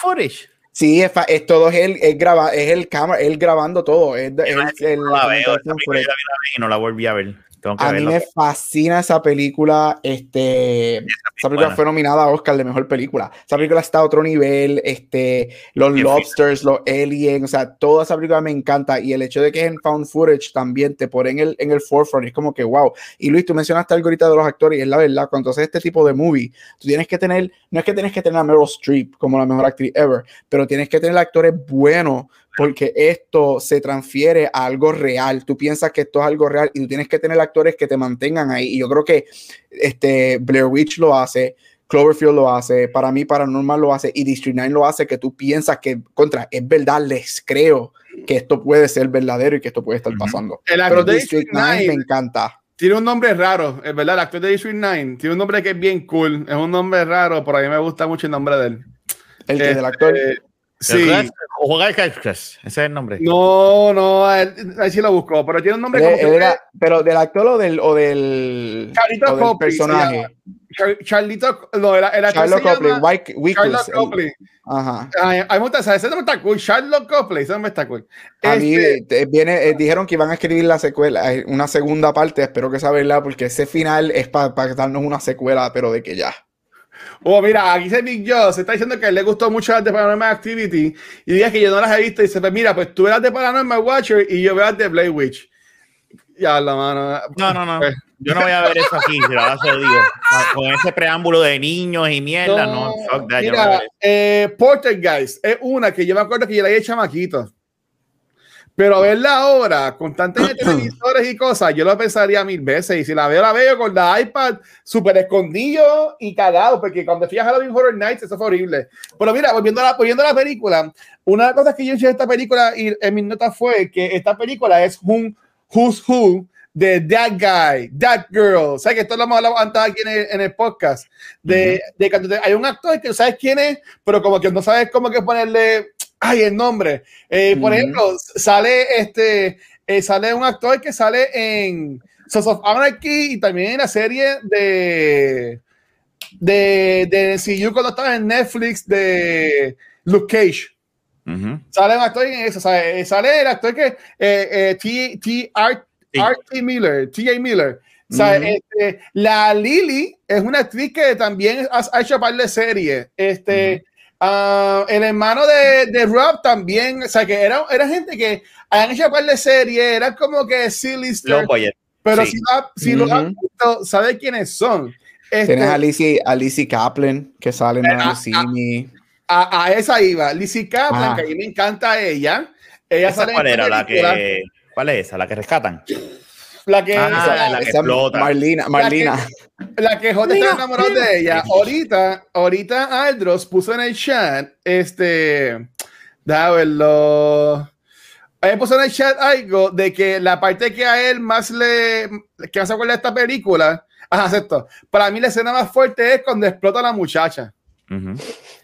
Footage. Sí, es, fa- es todo es él, es, graba, es el cámara, él grabando todo. Es, es la veo, la vi una vez y no la volví a ver. A mí me fascina esa película. Este, esa película buena. fue nominada a Oscar de mejor película. Esa película está a otro nivel. Este, los Bien lobsters, los aliens, o sea, toda esa película me encanta. Y el hecho de que es en found footage también te pone en el, en el forefront. Es como que wow. Y Luis, tú mencionaste algo ahorita de los actores, y es la verdad. Cuando haces este tipo de movie, tú tienes que tener, no es que tienes que tener a Meryl Streep como la mejor actriz ever, pero tienes que tener actores buenos porque esto se transfiere a algo real. Tú piensas que esto es algo real y tú tienes que tener actores que te mantengan ahí. Y yo creo que este Blair Witch lo hace, Cloverfield lo hace, para mí Paranormal lo hace y District 9 lo hace que tú piensas que contra es verdad, les creo que esto puede ser verdadero y que esto puede estar pasando. El Pero actor de District District 9 me 9 encanta. tiene un nombre raro, es verdad. El actor de District 9 tiene un nombre que es bien cool. Es un nombre raro, pero a mí me gusta mucho el nombre de él. El que Este, del actor. Sí. Ese es el nombre. No, no, ahí sí lo buscó, pero tiene un nombre Él- como era- pero del actor o del, o del, Charlito o del Copley, personaje. Char- Charlito, no, era, era Charlotte Copley, White- Charlotte Copley. Ajá. Ay, a mí me gusta esa, ese nombre está cool. Charlotte Copley, ese nombre está cool. A mí Este, eh, viene, eh, dijeron que iban a escribir la secuela, eh, una segunda parte, espero que sea verdad, porque ese final es para darnos una secuela, pero de que ya. Oh, mira, aquí dice Big Joe, se está diciendo que le gustó mucho las de Paranormal Activity y dice que yo no las he visto y dice, pues mira, pues tú eras de Paranormal Watcher y yo veo las de Blade Witch. Ya, la mano. No, no, no. Pues, Yo no voy a ver eso aquí, si la vas a digo. Con ese preámbulo de niños y mierda, no. fuck that, no voy a mira, eso. eh, Poltergeist es una que yo me acuerdo que yo la de chamaquito. Pero verla ahora, con tantos televisores y cosas, yo lo pensaría mil veces. Y si la veo, la veo con la iPad súper escondido y cagado, porque cuando fui a Halloween Horror Nights, eso fue horrible. Pero mira, volviendo a la, volviendo a la película, una de las cosas que yo hice de esta película y en mis notas fue que esta película es un Who's Who de That Guy, That Girl. ¿Sabes que esto lo hemos hablado antes aquí en el, en el podcast? De, de cuando te- hay un actor que sabes quién es, pero como que no sabes cómo que ponerle, ay, el nombre. Eh, por Ujú. ejemplo, sale este, eh, sale un actor que sale en Sons of Anarchy y también en la serie de de, de CU cuando estaba en Netflix de Luke Cage. Ujú. Sale un actor en eso, ¿sabes? sale el actor que eh, eh, T, T, R, Sí. R.T. Miller, T.A. Miller. ¿sabes? Ujú. Este, la Lily es una actriz que también ha, ha hecho par de series. Este, ah, el hermano de, de Rob también, o sea, que era, era gente que han hecho par de series, era como que silly pero sí. si, la- si lo Ujú. han visto, sabe quiénes son. Este, Tienes a Lizzie, a Lizzie Kaplan, que sale en Me. a, a esa iba, Lizzie Kaplan, Ah. que a mí me encanta ella. Ella ¿Esa sale en cuál esta era? La que. ¿Cuál es esa? ¿La que rescatan? La que, Ah, esa- la que Esa explota. Marlina, Marlina. la que J está enamorado de ella. Ahorita, ahorita Aldros puso en el chat, este, déjame verlo. Él puso en el chat algo de que la parte que a él más le, que más se acuerda de esta película, ajá, acepto. Para mí la escena más fuerte es cuando explota la muchacha. Ujú.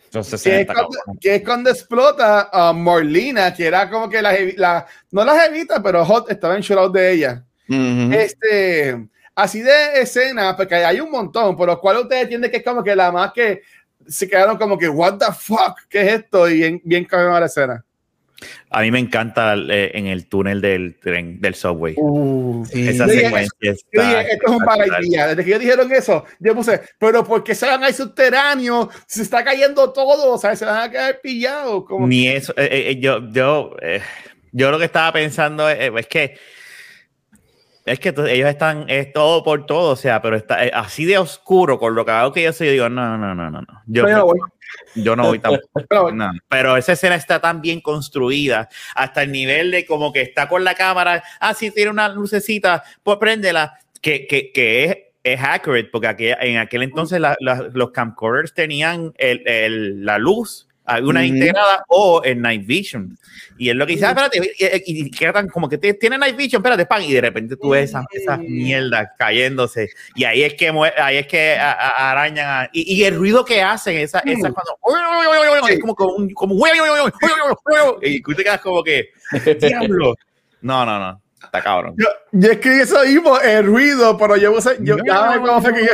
Entonces, que es, 60, cuando, que es cuando explota a Morlina, que era como que la, la no la jevita, pero Hot estaba enchulado de ella. Ujú. Este, así de escena, porque hay un montón, por lo cual ustedes entienden que es como que la más que se quedaron como que, what the fuck, ¿qué es esto? Y bien, bien cabrón la escena. A mí me encanta eh, en el túnel del tren, del subway. Sí. Esa Yo dije, secuencia Yo está dije, esto es un paraidía. Desde que ellos dijeron eso, yo puse, pero ¿por qué se van ahí subterráneos? Se está cayendo todo, o sea, se van a quedar pillados. Como Ni eso. eh, eh, yo, yo, eh, yo lo que estaba pensando es, es que. Es que ellos están, es todo por todo, o sea, pero está eh, así de oscuro con lo que hago que yo soy, yo digo, no, no, no, no, no. Yo, Pero yo voy. yo no voy tan. Pero no. Pero esa escena está tan bien construida, hasta el nivel de como que está con la cámara, ah, sí, tiene una lucecita, pues préndela, que, que, que es, es accurate, porque aquí, en aquel entonces la- la- los camcorders tenían el, el- la luz, alguna Ujú. integrada o el night vision. Y es lo que dice, ah, espérate, y, y- y quedan como que te- tiene night vision, espérate, pan, y de repente tú ves esas, esas mierdas cayéndose, y ahí es que, ahí es que a- a- arañan, a- y, y el ruido que hacen, esa, esa cuando, es como, como, un- como, y tú te quedas como que, diablo. No, no, no, está cabrón. Yo, yo escribí eso mismo, el ruido, pero yo puse, yo, ya me cómo fue que yo,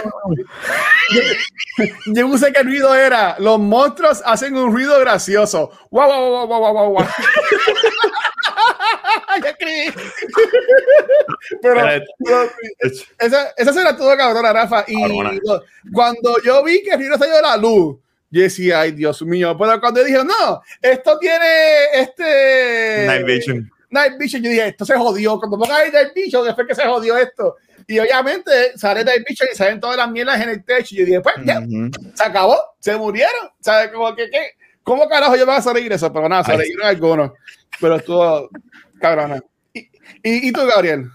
yo, yo puse que el ruido era, los monstruos hacen un ruido gracioso. Guau, guau, guau, guau, guau, guau, guau. Yo escribí. Pero, Pero- esa, esa escena estuvo cabrona, Rafa. Y Cabrona. cuando yo vi que el ruido salió de la luz, yo decía, ay, Dios mío. Pero cuando yo dije, no, esto tiene este. Night vision. Night Vision, yo dije, esto se jodió. Cuando ponga ahí Night Vision, después que se jodió esto. Y obviamente sale Night Vision y salen todas las mierdas en el techo. Y yo dije, pues ya, Ujú. se acabó, se murieron. ¿Sabes? Como que, ¿qué? ¿Cómo carajo yo voy a salir eso? Pero nada, salieron algunos. Pero estuvo cabrona. ¿Y, y, y tú, Gabriel?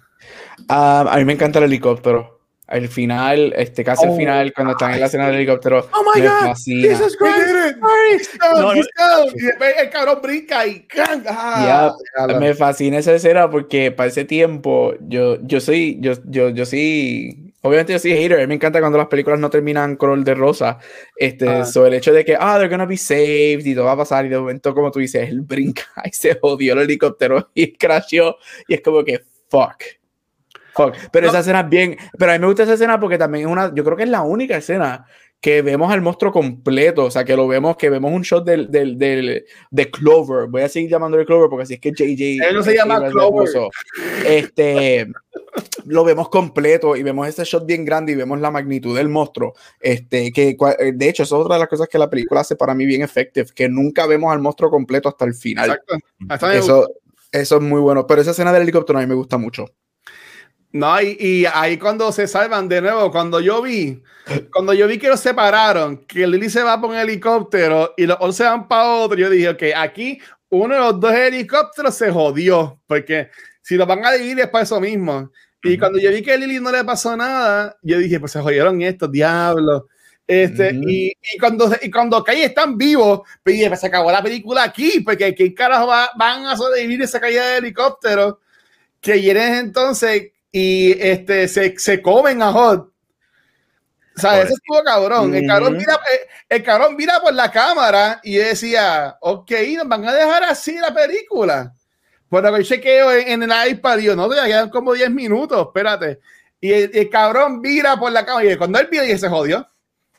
Ah, a mí me encanta el helicóptero. Al final, este, casi al Oh. final, cuando están en la escena del helicóptero, Oh my me God, fascina. Jesus Christ. No, no. Y después el cabrón brinca y. Ah, diablo. Me fascina esa escena porque para ese tiempo yo, yo soy, yo, yo, yo soy Obviamente yo soy hater, me encanta cuando las películas no terminan color de rosa. Este, sobre el hecho de que, ah, they're gonna be saved y todo va a pasar y de momento, como tú dices, él brinca y se jodió el helicóptero y crasheó y es como que, fuck. Fuck. Pero esa escena es bien, pero a mí me gusta esa escena porque también es una, yo creo que es la única escena que vemos al monstruo completo, o sea, que lo vemos, que vemos un shot del, del, del de Clover, voy a seguir llamándole Clover porque así es que JJ... Él no se llama Clover. Este, lo vemos completo y vemos ese shot bien grande y vemos la magnitud del monstruo, este, que de hecho es otra de las cosas que la película hace para mí bien effective, que nunca vemos al monstruo completo hasta el final. Exacto. Eso, eso es muy bueno, pero esa escena del helicóptero a mí me gusta mucho. No, y, y, ahí cuando se salvan de nuevo, cuando yo vi, cuando yo vi que los separaron, que Lily se va por un helicóptero y los otros se van para otro, yo dije, ok, aquí uno de los dos helicópteros se jodió, porque si lo van a dividir es para eso mismo. Y cuando yo vi que a Lily no le pasó nada, yo dije, pues se jodieron estos diablos. Este, y, y, cuando, y cuando cae están vivos, pues, pues se acabó la película aquí, porque ¿qué carajo va, van a sobrevivir esa caída de helicóptero? Que vienen entonces y este, se, se comen a Hot. O sea, ese estuvo cabrón. El cabrón, mira, eh, el cabrón mira por la cámara y decía, ok, nos van a dejar así la película. Bueno, yo chequeo en, en el iPad, digo, no, ya quedan como 10 minutos, espérate. Y el, cabrón mira por la cámara y cuando él vio y se jodió.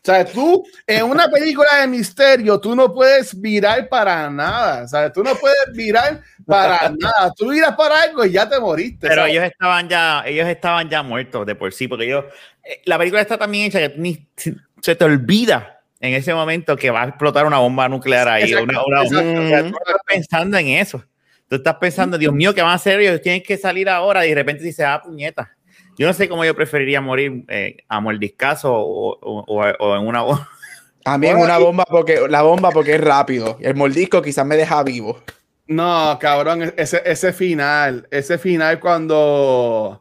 O sea, tú en una película de misterio, tú no puedes virar para nada. O sea, tú no puedes virar para nada. Tú miras para algo y ya te moriste. Pero ellos estaban ya, ellos estaban ya muertos de por sí, porque yo, eh, la película está también hecha que ni, se te olvida en ese momento que va a explotar una bomba nuclear ahí. una, una, tú estás pensando en eso. Tú estás pensando, Dios mío, ¿qué van a hacer? Ellos tienen que salir ahora y de repente dice, ah, puñeta. Yo no sé cómo yo preferiría morir eh, a mordiscazo o, o, o, en una bomba. A mí en una bomba porque la bomba porque es rápido. El mordisco quizás me deja vivo. No, cabrón, ese, ese final, ese final cuando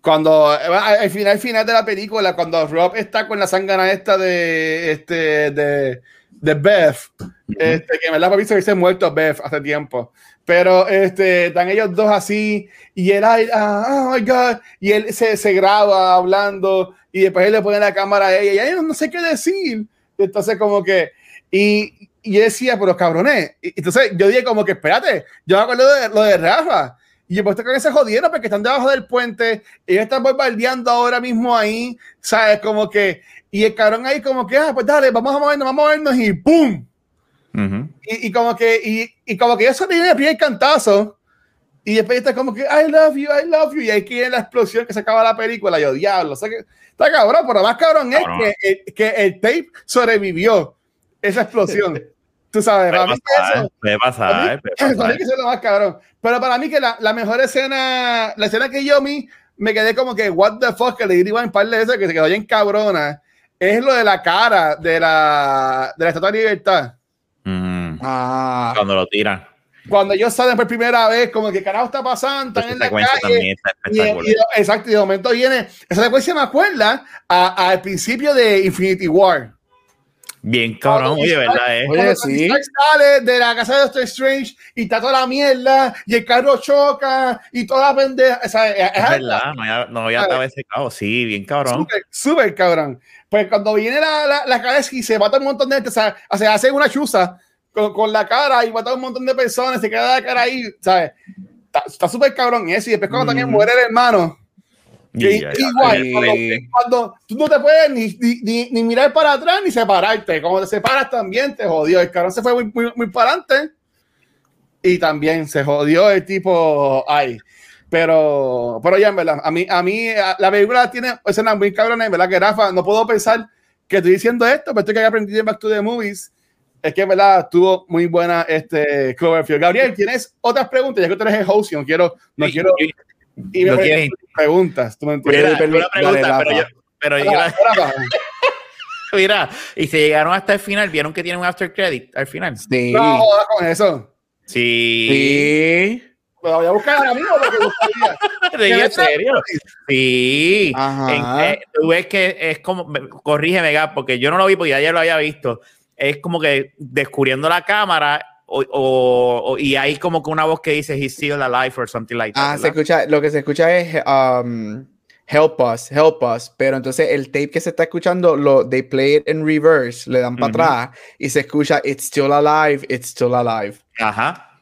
cuando al final final de la película cuando Rob está con la sangana esta de este de, de Beth, este, que me la visto que se muerto Beth hace tiempo. Pero este, están ellos dos así y él, ah, oh my God, y él se, se, graba hablando y después él le pone la cámara a ella y ella no, sé qué decir. Entonces como que, y, y decía, pero cabrones, entonces yo dije como que espérate, yo me acuerdo de lo de Rafa. Y yo pues que se jodieron porque están debajo del puente, ellos están bombardeando ahora mismo ahí, ¿sabes? Como que, y el cabrón ahí como que, ah, pues dale, vamos a movernos, vamos a movernos y ¡pum! Y, y, como que, y, y como que eso viene el primer cantazo. Y después está como que, I love you, I love you. Y ahí quiere la explosión que se acaba la película. Yo, diablo, o sea que está cabrón, pero más cabrón es que, que, el tape sobrevivió esa explosión. Tú sabes, para mí que eso. Puede pasar, que eso es lo más cabrón. Pero para mí que la, la mejor escena, la escena que yo me, me quedé como que, what the fuck, que le di un par de veces que se quedó bien cabrona, es lo de la cara de la, de la Estatua de Libertad. Ah. Cuando lo tiran. Cuando ellos salen por primera vez, como que carajo está pasando, están en la calle. Y, y, exacto, y de momento viene. Esa secuencia me acuerda al principio de Infinity War. Bien cabrón, oye, ¿verdad? Eh? Oye, sí. sale de la casa de Doctor Strange y está toda la mierda y el carro choca y toda la pendeja. O sea, es, es, verdad, no había, no había estado ese caos. Sí, bien cabrón. Súper, cabrón. Pues cuando viene la, la, la cabeza y se mata un montón de gente, o sea, o sea hace una chuza con, con, la cara y mata un montón de personas, se queda la cara ahí, ¿sabes? Está súper cabrón eso. Y después cuando también muere el hermano, que, yeah, igual, yeah. Cuando, cuando, tú no te puedes ni, ni, ni, mirar para atrás ni separarte. Cuando te separas también te jodió. El cabrón se fue muy, muy, muy para adelante y también se jodió el tipo ahí. Pero, pero ya en verdad, a mí, a mí la película tiene escenas muy cabrones, en verdad que Rafa, no puedo pensar que estoy diciendo esto, pero estoy que he aprendido en Back to the Movies es que en verdad estuvo muy buena este Cloverfield. Gabriel, ¿tienes otras preguntas? Ya que tú eres el host, no quiero, no quiero y no quieres preguntas. ¿tú me entiendes? Mira, pregunta, pero yo, pero yo Mira, y se llegaron hasta el final, vieron que tiene un after credit al final. Sí. No, jodas con eso. Sí. Sí. Lo voy a buscar ahora mismo porque ¿En serio? Sí. En, eh, tú ves que es como, corrígeme, Gab, porque yo no lo vi porque ya lo había visto es como que descubriendo la cámara o, o, y hay como que una voz que dice he's still alive or something like that. Ah, se escucha, lo que se escucha es um, help us, help us. Pero entonces el tape que se está escuchando, lo, they play it in reverse, le dan para atrás y se escucha It's still alive, it's still alive. Ajá.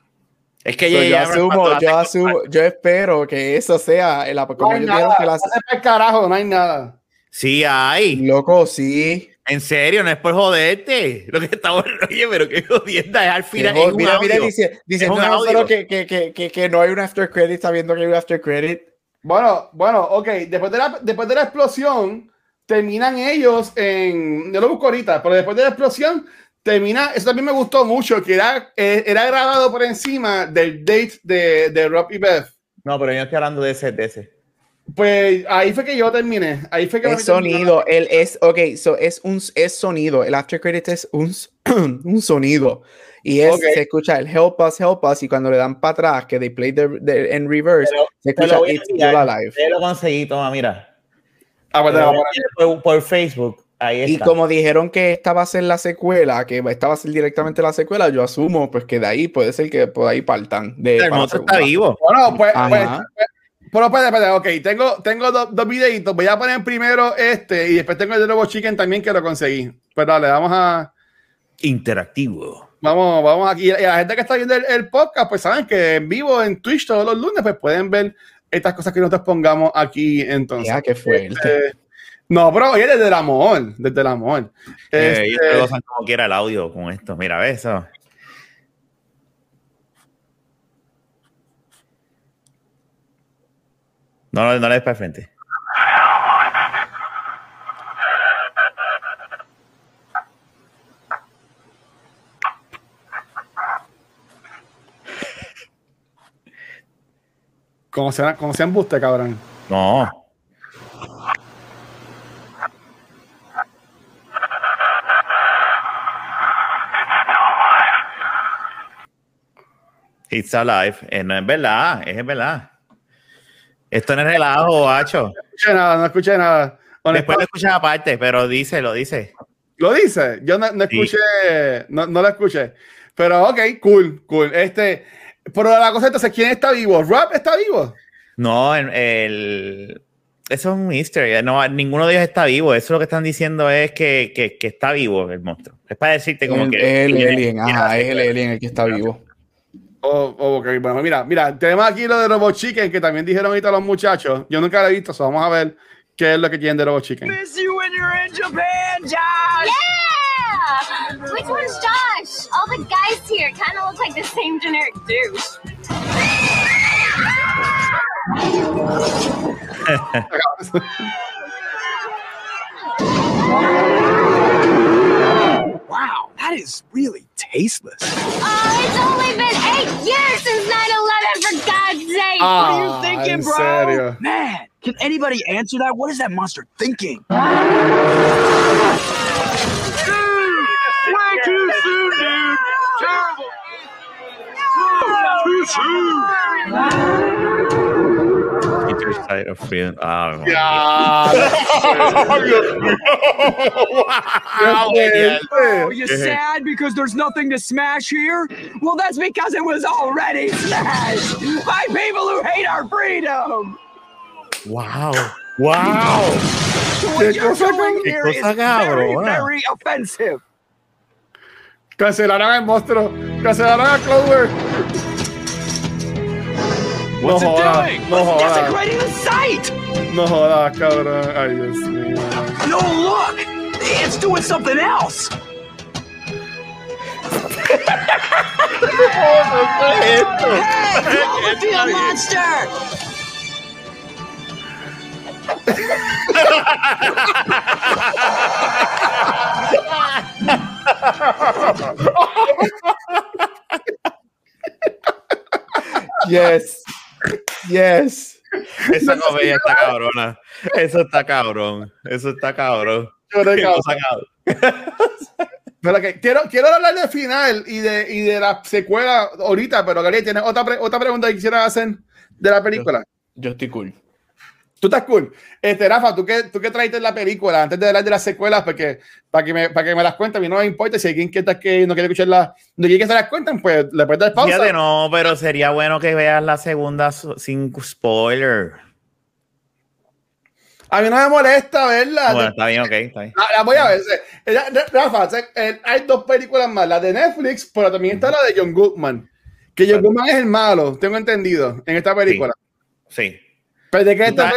Es que So, yo asumo, yo asumo, yo espero que eso sea el No como nada. que No carajo, no hay nada. Sí, hay. loco, sí. En serio, no es por joderte. Lo que estamos, oye, pero qué jodienda es al final. Mira, es mira, mira, dice, dice Es un no, solo que, que, que, que no hay un after credit, sabiendo que hay un after credit. Bueno, bueno, ok. Después de la, después de la explosión, terminan ellos en. Yo lo busco ahorita, pero después de la explosión, termina. Eso también me gustó mucho, que era, eh, era grabado por encima del date de, de Rob y Beth. No, pero yo estoy hablando de ese, de ese. Pues ahí fue que yo terminé. Ahí fue que Es sonido, él es, ok, so es un es sonido, el after credit es un, un sonido. Y es, Ok. se escucha el help us, help us, y cuando le dan para atrás, que they play the, the- en reverse, Pero se escucha It's Still. Alive. Te lo conseguí, toma, mira. Ah, pues, a enviar por, por Facebook. Ahí Y como dijeron que esta va a ser la secuela, que esta va a ser directamente la secuela, yo asumo pues que de ahí puede ser que por ahí partan. De, el monstruo está vivo. Bueno, pues, Ajá. pues, pues, pero espérate, espérate, ok, tengo, tengo dos, dos videitos, voy a poner primero este y después tengo el de Robo Chicken también que lo conseguí. Pues dale, vamos a, Interactivo. vamos, vamos aquí. Y la gente que está viendo el, el podcast, pues saben que en vivo en Twitch todos los lunes, pues pueden ver estas cosas que nosotros pongamos aquí entonces. Ya, qué fuerte. Eh, no, pero oye, desde el amor, desde el amor. Eh, Este, ellos gozan como quiera el audio con esto. Mira, ¿ves eso? No, no, no le des para el frente. como sea, como sea embuste, cabrón. No. It's alive. Eh, no es verdad, es verdad. Esto no es relajo, hacho. No escuché nada, no escuché nada. Después lo escuchas aparte, pero dice, lo dice. Lo dice, yo no, no Sí. escuché, no, no lo escuché. Pero ok, cool, cool. Este, pero la cosa entonces, ¿quién está vivo? ¿Rob está vivo? No, el, el- eso es un mystery. No, ninguno de ellos está vivo. Eso lo que están diciendo es que, que, que está vivo el monstruo. Es para decirte como El- que. es el alien, ajá, es el alien el que está vivo. Oh, oh, ok, bueno, mira, mira, tenemos aquí lo de Robot Chicken, que también dijeron ahorita los muchachos. Yo nunca lo he visto, so vamos a ver qué es lo que tienen de Robot Chicken. Miss you when you're in Japan, Josh! Yeah! Which one's Josh? All the guys here kind of look like the same generic douche. Wow, that is really tasteless. Oh, it's only been eight years since 9-11, for God's sake! Ah, what are you thinking, en bro? serio. Man, can anybody answer that? What is that monster thinking? Way too soon, dude. Terrible. Too soon. Peter Side of Freedom. Ah, no. Ya, Dios mío. Qué Oh, fuerte. you sad because there's nothing to smash here? Well, that's because it was already smashed by people who hate our freedom. Wow. Wow. What you're cosa doing tan- here qué is cosa very, very offensive. Cancelaron al monstruo. Cancelaron a Clover. No What's it doing? no It's jodas, desecrating the site. no cabrón. Ay, Dios mío. No, look, it's doing something else. Hey, Cloverfield monster! Yes. Yes. Esa comedia está cabrona. Eso está cabrón. Eso está cabrón. Lloré, Qué cabrón. Pero que quiero, quiero hablar del final y de, y de la secuela ahorita, pero Gary, ¿tienes otra, pre- otra pregunta que quisieras hacer de la película? Yo estoy cool. Tú estás cool. Este, Rafa, ¿tú qué, tú qué traiste en la película antes de hablar de las secuelas? Porque para que me, para que me las cuenten, a mí no me importa si alguien está que no quiere escuchar las, no quiere que se las cuenten, pues le puedes dar pausa. Fíjate, no, pero sería bueno que veas la segunda sin spoiler. A mí no me molesta verla. Bueno, está bien, ok, está bien. La, la voy a ver. Eh, Rafa, eh, hay dos películas más, la de Netflix, pero también está la de John Goodman. Que John Goodman es el malo, tengo entendido, en esta película. Sí. ¿Pero de qué está?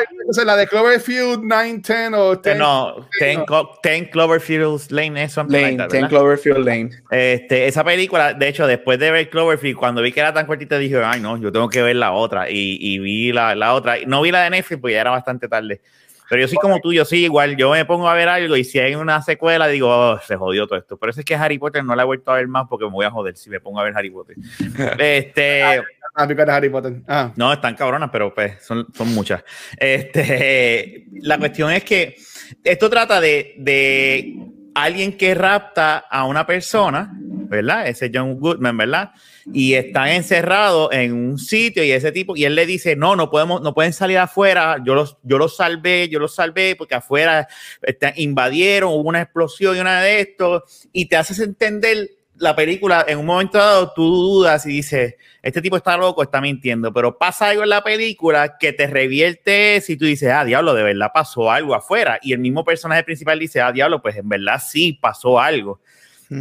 ¿La de Cloverfield 9, 10 o 10? No, 10, Cloverfield Lane, eso. Lane, 10 Cloverfield Lane. Este, esa película, de hecho, después de ver Cloverfield, cuando vi que era tan cortita, dije, ay, no, yo tengo que ver la otra. Y, y vi la, la, otra. No vi la de Netflix porque ya era bastante tarde. Pero yo soy como tú, yo sí, igual, yo me pongo a ver algo y si hay una secuela, digo, oh, se jodió todo esto. Por eso es que Harry Potter no la he vuelto a ver más porque me voy a joder si me pongo a ver Harry Potter. este. Ah, Harry Potter. Ah. No, están cabronas, pero pues son, son muchas. Este, la cuestión es que esto trata de, de alguien que rapta a una persona, ¿verdad? Ese John Goodman, ¿verdad? Y están encerrados en un sitio y ese tipo, y él le dice, no, no podemos, no pueden salir afuera, yo los, yo los salvé, yo los salvé porque afuera está, invadieron, hubo una explosión y una de estos, y te haces entender la película, en un momento dado, tú dudas y dices, este tipo está loco, está mintiendo, pero pasa algo en la película que te revierte si tú dices, ah, diablo, de verdad pasó algo afuera. Y el mismo personaje principal dice, ah, diablo, pues en verdad sí pasó algo.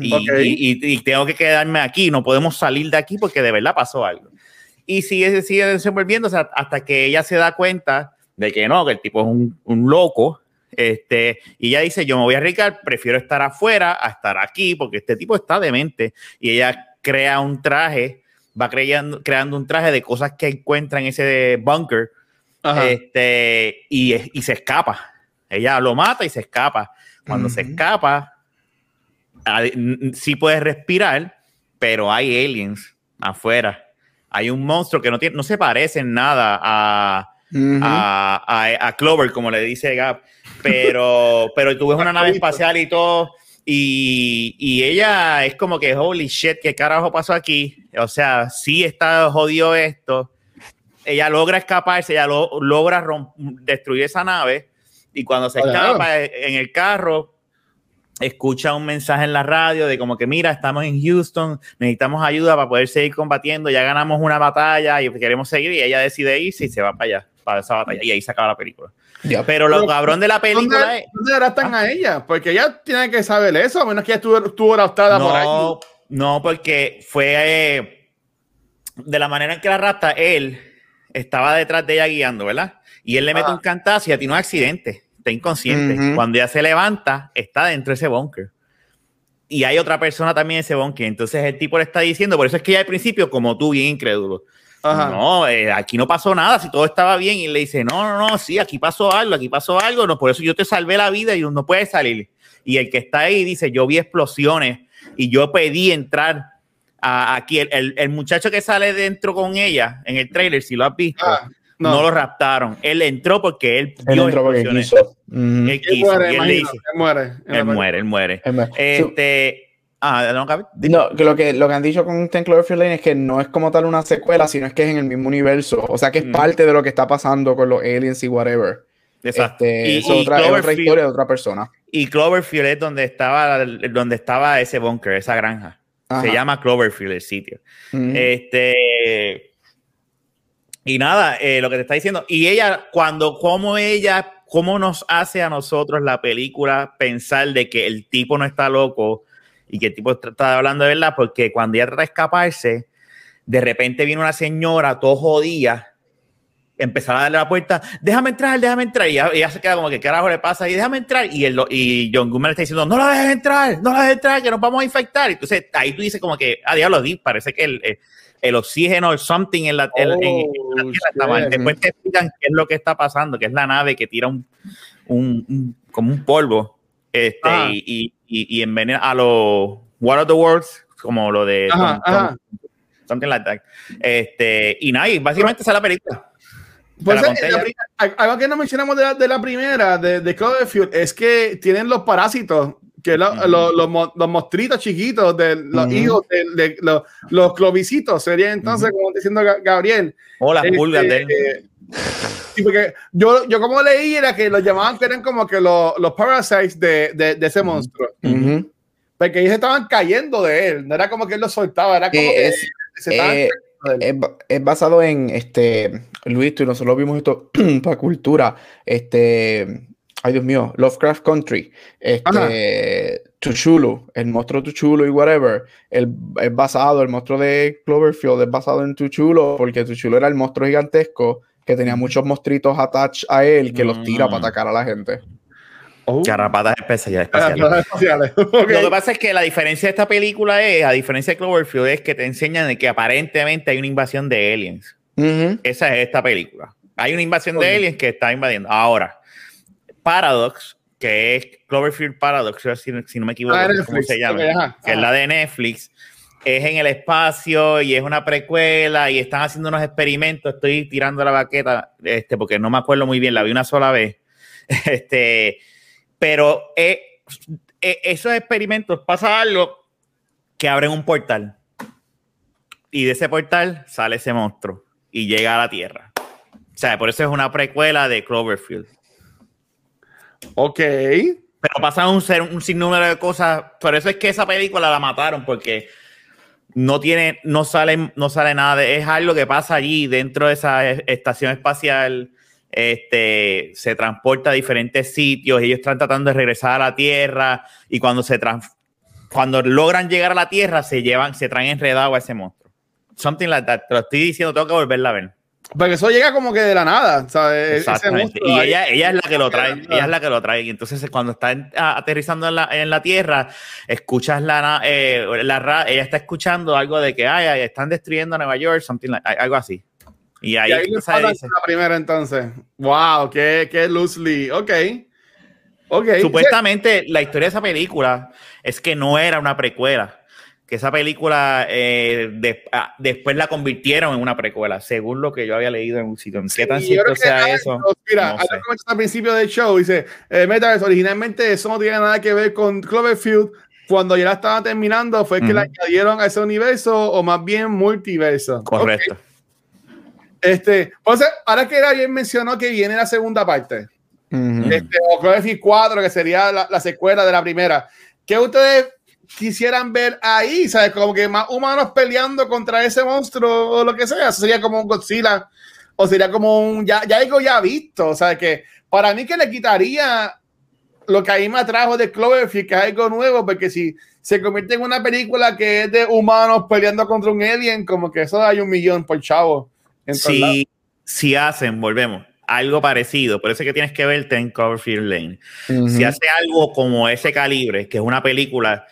Mm, y, tengo que quedarme aquí, no podemos salir de aquí porque de verdad pasó algo. Y sigue, sigue desenvolviéndose hasta que ella se da cuenta de que no, que el tipo es un, un loco este, y ella dice, yo me voy a arriesgar, prefiero estar afuera a estar aquí, porque este tipo está demente. Y ella crea un traje, va creando, creando un traje de cosas que encuentra en ese bunker, este, y, y, se escapa. Ella lo mata y se escapa. Cuando se escapa, sí puede respirar, pero hay aliens afuera. Hay un monstruo que no, tiene, no se parece en nada a, a, a, Clover, como le dice Gab, pero, pero tú ves una nave espacial y todo, y, y, ella es como que, holy shit, ¿qué carajo pasó aquí? O sea, sí está jodido esto. Ella logra escaparse, ella lo, logra destruir esa nave, y cuando se escapa en el carro, escucha un mensaje en la radio de como que mira, estamos en Houston, necesitamos ayuda para poder seguir combatiendo, ya ganamos una batalla y queremos seguir y ella decide irse y se va para allá para esa batalla y ahí se acaba la película. Pero lo cabrón de la película ¿dónde, es. ¿Dónde están a ella? Porque ella tiene que saber eso, a menos que ella estuvo, estuvo adoptada no, por ahí. No, porque fue eh, de la manera en que la rapta, él estaba detrás de ella guiando, ¿verdad? Y él le mete un cantazo y a ti no accidente, está inconsciente. Cuando ella se levanta, está dentro de ese búnker. Y hay otra persona también en ese búnker. Entonces el tipo le está diciendo, por eso es que ella al principio, como tú, bien incrédulo, no, eh, aquí no pasó nada, si todo estaba bien. Y le dice, no, no, no, sí, aquí pasó algo, aquí pasó algo, no, por eso yo te salvé la vida y no puedes salir. Y el que está ahí dice, yo vi explosiones y yo pedí entrar a, aquí. El, el, muchacho que sale dentro con ella en el trailer, si lo has visto, ah, no. lo raptaron. Él entró porque él vio explosiones. Él quiso. Él muere, él, muere, él muere, él muere. Este, Ah, no, no, que lo que lo que han dicho con Ten Cloverfield Lane es que no es como tal una secuela, sino es que es en el mismo universo. O sea que es mm. parte de lo que está pasando con los aliens y whatever. Exacto. Este, es, otra, historia de otra persona. Y Cloverfield es donde estaba, donde estaba ese bunker, esa granja. Se llama Cloverfield el sitio. Este. Y nada, eh, lo que te está diciendo. Y ella, cuando, como ella, cómo nos hace a nosotros la película pensar de que el tipo no está loco y que el tipo está hablando de verdad, porque cuando ella trata de escaparse, de repente viene una señora todo jodida, empezar a darle la puerta, déjame entrar, déjame entrar, y ella, se queda como que, ¿qué carajo le pasa? Y déjame entrar, y, el, y John Goodman le está diciendo, no la dejes entrar, no la dejes entrar, que nos vamos a infectar. Entonces ahí tú dices como que, ah, diablo, parece que el, el, oxígeno o something en la, en, la oh, tierra está mal. Después te explican qué es lo que está pasando, que es la nave que tira un, un, como un polvo este, ah. y, y, y envenena a los War of the Worlds, como lo de something like that. Este, y nada, básicamente esa es la película. Pues algo que no mencionamos de la, de la primera, de, de Cloverfield, es que tienen los parásitos, que los, los, los, mostritos chiquitos de los hijos de, los, los clovicitos, sería entonces, como diciendo Gabriel. O las pulgas de él. Este, Sí, porque yo, yo como leí era que los llamaban que eran como que los, los parasites de, de, de ese monstruo. Porque ellos estaban cayendo de él, no era como que él los soltaba, era como que, es, eh, es, basado en este Luis, tú y nosotros vimos esto para cultura. Este, ay Dios mío, Lovecraft Country, este, Tuchulu, el monstruo Tuchulu y whatever, el, es basado, el monstruo de Cloverfield es basado en Tuchulu, porque Tuchulu era el monstruo gigantesco que tenía muchos monstruitos attached a él que los tira para Mm. atacar a la gente. Oh. Garrapatas especiales. Ok. Lo que pasa es que la diferencia de esta película es, a diferencia de Cloverfield, es que te enseñan de que aparentemente hay una invasión de aliens. Esa es esta película. Hay una invasión de aliens que está invadiendo. Ahora, Paradox, que es Cloverfield Paradox, si, si no me equivoco, Ah, Netflix. se llama, ajá, que es la de Netflix, es en el espacio y es una precuela y están haciendo unos experimentos. Estoy tirando la baqueta este, porque no me acuerdo muy bien, la vi una sola vez. Este, pero eh, eh, esos experimentos pasa algo que abren un portal y de ese portal sale ese monstruo y llega a la Tierra. O sea, por eso es una precuela de Cloverfield. Ok. Pero pasan un, un sinnúmero de cosas. Por eso es que esa película la mataron, porque no tiene, no sale, no sale nada. Es algo que pasa allí dentro de esa estación espacial. Este se transporta a diferentes sitios. Ellos están tratando de regresar a la Tierra. Y cuando se cuando logran llegar a la Tierra, se llevan, se traen enredado a ese monstruo. Something like that. Te lo estoy diciendo, tengo que volverla a ver. Porque eso llega como que de la nada, ¿sabes? Ese Exactamente. Y ella, ella es la que lo trae. Ella es la que lo trae. Y entonces cuando está en- a- aterrizando en la, en la tierra, escuchas la, eh, la ra- ella está escuchando algo de que ay, ay, están destruyendo Nueva York, something like- algo así. Y ahí, Y ahí entonces dice- la primera entonces. Wow, qué, qué loosely. Ok. Ok. supuestamente la historia de esa película es que no era una precuela. Que esa película eh, de- ah, después la convirtieron en una precuela, según lo que yo había leído en un sitio. ¿Qué tan Y yo cierto sea eso? Mira, No sé. al principio del show dice: eh, Metaverse, originalmente eso no tiene nada que ver con Cloverfield. Cuando ya la estaban terminando, fue que la añadieron a ese universo o más bien multiverso. Correcto. Ok. Este, entonces, ahora que alguien mencionó que viene la segunda parte, este, o Cloverfield 4, que sería la, la secuela de la primera, ¿qué ustedes quisieran ver ahí? ¿Sabes? Como que más humanos peleando contra ese monstruo o lo que sea. Eso sería como un Godzilla o sería como un. Ya, ya algo ya visto. O sea, que para mí que le quitaría lo que ahí me atrajo de Cloverfield, que es algo nuevo, porque si se convierte en una película que es de humanos peleando contra un alien, como que eso hay un millón por chavo. lados. si, si hacen, volvemos, algo parecido, por eso es que tienes que verte en Coverfield Lane. Si hace algo como ese calibre, que es una película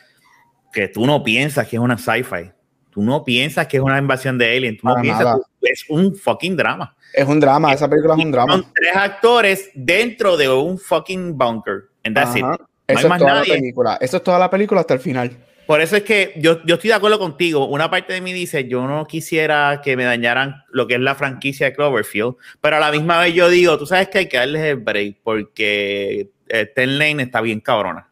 que tú no piensas que es una sci-fi, tú no piensas que es una invasión de alien, tú no Para piensas es un fucking drama. Es un drama, esa película es un drama. Son tres actores dentro de un fucking bunker. And that's it. No Eso hay es más toda nadie. la película. Eso es toda la película hasta el final. Por eso es que yo, yo estoy de acuerdo contigo. Una parte de mí dice, yo no quisiera que me dañaran lo que es la franquicia de Cloverfield, pero a la misma vez yo digo, tú sabes que hay que darles el break porque eh, Ten Lane está bien cabrona.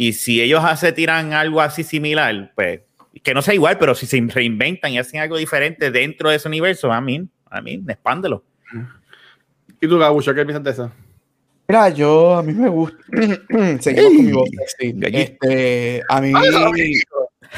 Y si ellos se tiran algo así similar, pues que no sea igual, pero si se reinventan y hacen algo diferente dentro de ese universo, a mí, a mí, expándelo. ¿Y tú, Gabucho, qué piensas de eso? Mira, yo, a mí me gusta. Seguimos con mi voz. Gallito. Este, a mí.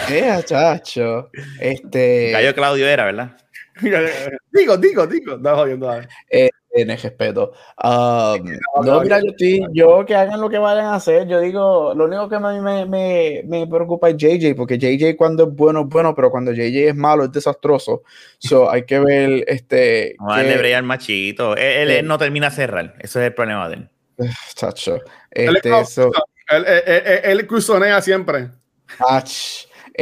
Eh, chacho. Este. Gallo Claudio era, ¿verdad? digo, digo, digo. No, jodiendo, dale. en el respeto. Um, no, mira, yo, estoy, yo que hagan lo que vayan a hacer, yo digo, lo único que a mí me, me, me preocupa es JJ, porque JJ cuando es bueno es bueno, pero cuando JJ es malo es desastroso. So, hay que ver, este, Vamos a darle que- break al machito. Él, él- él no termina de cerrar. Eso es el problema de él. chacho, Él, este, es so- como- él, él, él- él cruzonea siempre. Ach,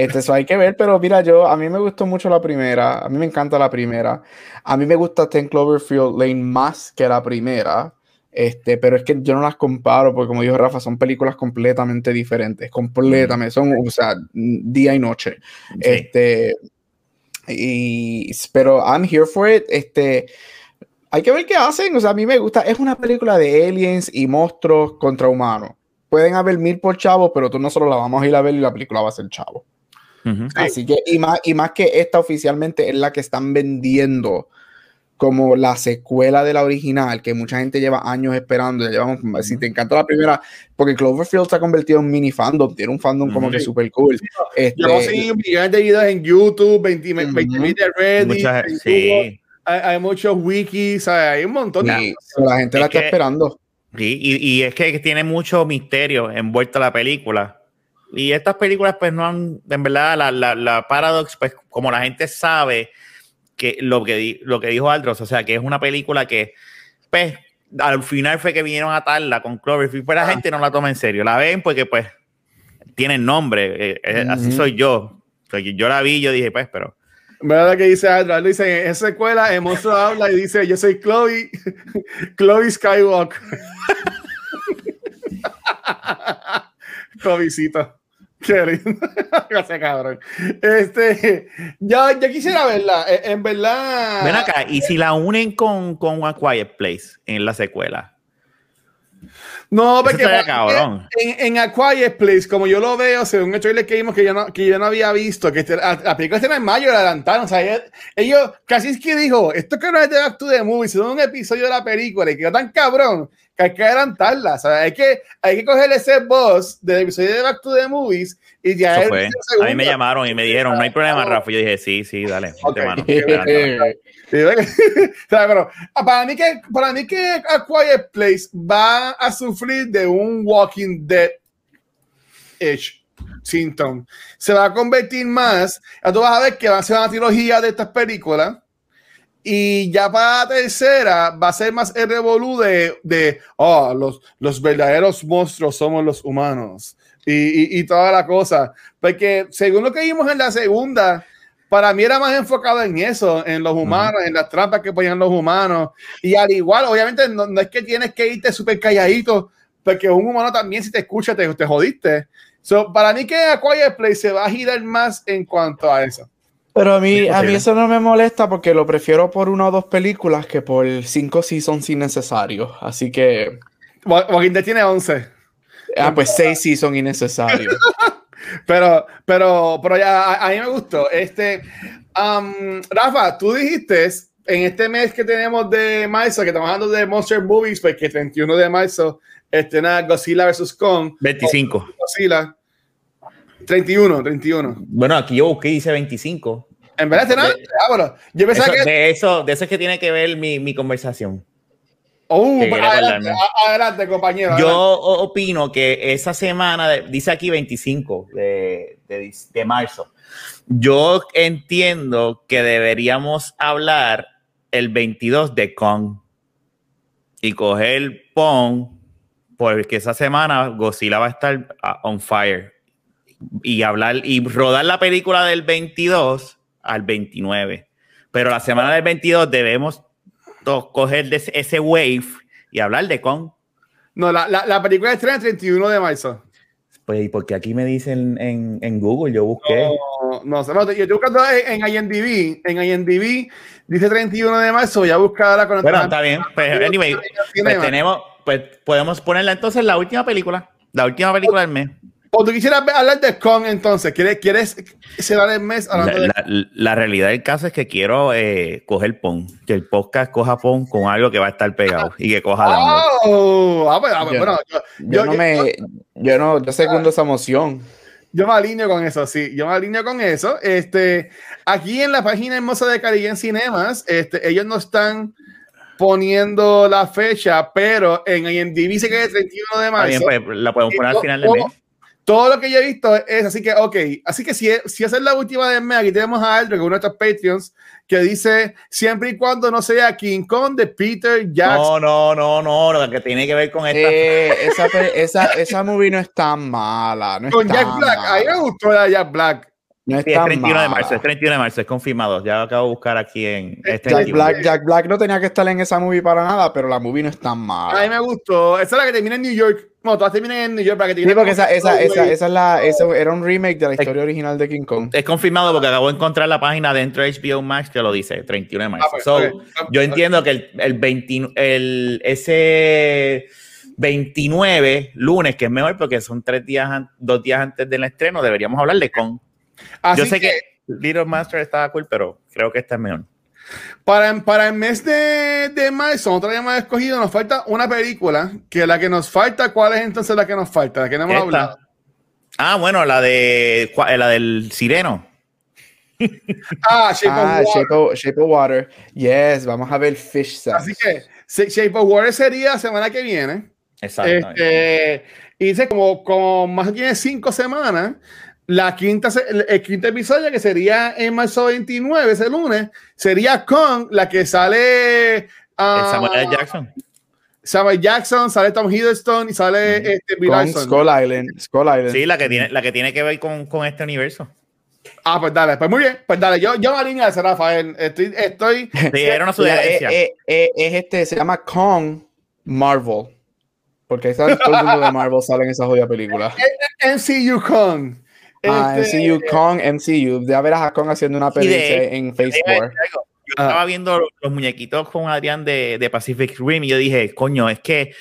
este, eso hay que ver, pero mira, yo, a mí me gustó mucho la primera, a mí me encanta la primera, a mí me gusta Ten Cloverfield Lane más que la primera, este, pero es que yo no las comparo, porque como dijo Rafa, son películas completamente diferentes, completamente, son, o sea, día y noche, Sí. este, y, pero I'm here for it, este, hay que ver qué hacen, o sea, a mí me gusta, es una película de aliens y monstruos contra humanos. Pueden haber mil por chavos, pero tú nosotros la vamos a ir a ver y la película va a ser chavo. Ujú. Así que, y más, y más que esta oficialmente es la que están vendiendo como la secuela de la original, que mucha gente lleva años esperando. Ya llevamos, si te encanta la primera, porque Cloverfield se ha convertido en mini fandom, tiene un fandom como Ujú. que súper cool. Este, Yo conseguí millones de videos en YouTube, 20 Ujú. mil de Reddit, Muchas- sí. hay, hay muchos wikis, hay un montón de Y la gente la Es está que- esperando. Sí, y, y es que tiene mucho misterio envuelto la película. Y estas películas, pues no han, en verdad, la, la, la Paradox, pues como la gente sabe que lo que, di- lo que dijo Aldros, o sea, que es una película que, pues, al final fue que vinieron a atarla con Cloverfield, pero la Ah. gente no la toma en serio. La ven porque, pues, tienen nombre. eh, eh, Así Ujú. soy yo. O sea, yo la vi yo dije, pues, pero. ¿Verdad que dice Aldra? Dice, en esa escuela el monstruo habla y dice, yo soy Chloe, Chloe Skywalker. Chloecito. Qué lindo. Gracias, cabrón. Este, ya, ya quisiera verla. Eh, En verdad. Ven acá, y si la unen con, con A Quiet Place en la secuela. No, porque cabrón. en, en A Quiet Place, como yo lo veo, según el trailer que vimos que yo no, que yo no había visto, que este- la, la película está en mayo, la adelantaron. O sea, ellos, ellos casi es que dijo: Esto que no es de Back to the Movie, sino un episodio de la película y quedó tan cabrón que hay que adelantarla. O sea, hay que, hay que coger ese boss del episodio de Back to the Movies y ya es A mí me llamaron y me dijeron, no hay problema, Rafa. Yo dije, sí, sí, dale. Ok. mete mano. Eh, Sí, ¿verdad que- o sea, pero, ah, para mí que para mí que A Quiet Place va a sufrir de un Walking Dead ish symptom. Se va a convertir más. Tú vas a ver que va a ser una trilogía de estas películas. Y ya para la tercera va a ser más el revolú de, de oh, los, los verdaderos monstruos somos los humanos. Y, y, y toda la cosa. Porque según lo que vimos en la segunda, para mí era más enfocado en eso, en los humanos, en las trampas que ponían los humanos. Y al igual, obviamente, no, no es que tienes que irte súper calladito, porque un humano también, si te escucha, te, te jodiste. So, para mí que A Quiet Place se va a girar más en cuanto a eso. Pero a mí, a mí eso no me molesta porque lo prefiero por una o dos películas que por cinco seasons innecesarios. Así que, Walking Dead tiene 11. ah, pues seis seasons innecesarios. Pero, pero, pero ya a, a mí me gustó. Este, um, Rafa, tú dijiste en este mes que tenemos de marzo, que estamos hablando de Monster Movies, pues que 31 de marzo estrena Godzilla vs. Kong. 25. Godzilla. 31, 31. Bueno, aquí yo busqué y dice 25. En verdad. De- Ah, bueno, yo pensaba Eso- que. de, eso, de eso es que tiene que ver mi, mi conversación. Oh, pues, adelante, compañero. Yo adelante. opino que esa semana, de- dice aquí 25 de, de, de marzo, yo entiendo que deberíamos hablar el 22 de Kong y coger Pong, porque esa semana Godzilla va a estar ah, on fire y hablar y rodar la película del 22 al 29. Pero la semana del 22 debemos coger de ese, wave y hablar de Kong. No, la, la, la película estrena el 31 de marzo. Pues, ¿y porque aquí me dicen en, en Google? Yo busqué. No, no, no, yo estoy buscando en, en IMDb. En IMDb dice 31 de marzo. Voy a buscar ahora con Bueno, está bien. Pues, anyway, pues tenemos, pues podemos ponerla entonces la última película. La última película del mes. O tú quisieras ver- hablar de Kong entonces. ¿Quieres, quieres cerrar el mes La, hablando de la- la realidad del caso es que quiero eh, coger PON. Que el podcast coja PON con algo que va a estar pegado y que coja download. Oh, ah, pues, ah, pues, Yo- bueno, yo, Yo yo- no yo- me, yo no, yo segundo esa emoción. yo me alineo con eso, sí, yo me alineo con eso. Este, aquí en la página hermosa de Caribbean Cinemas, este, ellos no están poniendo la fecha, pero en IMDb dice que es el 31 de marzo. bien, pues la podemos poner al final del mes. Todo lo que yo he visto es así que, ok, así que si, si esa es la última del mes, aquí tenemos a Aldrin, uno de nuestros Patreons, que dice, siempre y cuando no sea King Kong de Peter Jackson. No, no, no, no, lo que tiene que ver con esta. Eh, esa, esa, esa movie no es tan mala. No es con tan Jack Black, a mí me mala. gustó la de Jack Black. No es Sí, es tan 31 de mala. marzo, es 31 de marzo, es confirmado. Ya lo acabo de buscar aquí en. es Jack 31. Jack Black, Jack Black no tenía que estar en esa movie para nada, pero la movie no es tan A mí mala. me gustó. Esa es la que termina en New York. No, todas terminan en New York para que Sí, terminen porque esa, esa, esa, esa es la, eso era un remake de la historia original de King Kong. Es confirmado porque acabo de encontrar la página dentro de HBO Max que lo dice, 31 de marzo. Ah, pues, So, ok. Yo entiendo que el, el, 20 el- ese 29 lunes, que es mejor porque son tres días, dos días antes del estreno, deberíamos hablar de con. Así Yo sé que, Little Master estaba cool, pero creo que esta es mejor. Para, para el mes de, de marzo, nosotros habíamos escogido, nos falta una película, que la que nos falta, ¿cuál es entonces la que nos falta? La que no hemos Esta. hablado. Ah, bueno, la de cua- la del Sireno. Ah, Shape of Ah, Water. Shape of, Shape of Water. Yes, vamos a ver Fish Sex. Así que Shape of Water sería semana que viene. Exactamente. Este, y dice como, como más bien cinco semanas. La quinta, el, el quinto episodio, que sería en marzo 29, ese lunes, sería con la que sale ah, El Samuel. Jackson. Samuel Jackson, sale Tom Hiddleston y sale este, Bill Con Larson. Skull Island. Skull Island. Sí, la que tiene, la que tiene que ver con, con este universo. Ah, pues dale, pues muy bien, pues dale, yo, yo me alineo a ese, Rafael. Estoy, estoy Sí, era una Mira, eh, sugerencia. eh, eh, es este, se llama Kong Marvel. Porque ahí todo el mundo de Marvel sale en esa jodida película. MCU con. Ah, Este, MCU, Kong, MCU. Ya verás a Kong haciendo una de- película en 4. Yo estaba viendo los muñequitos con Adrián de, de Pacific Rim y yo dije, coño, es que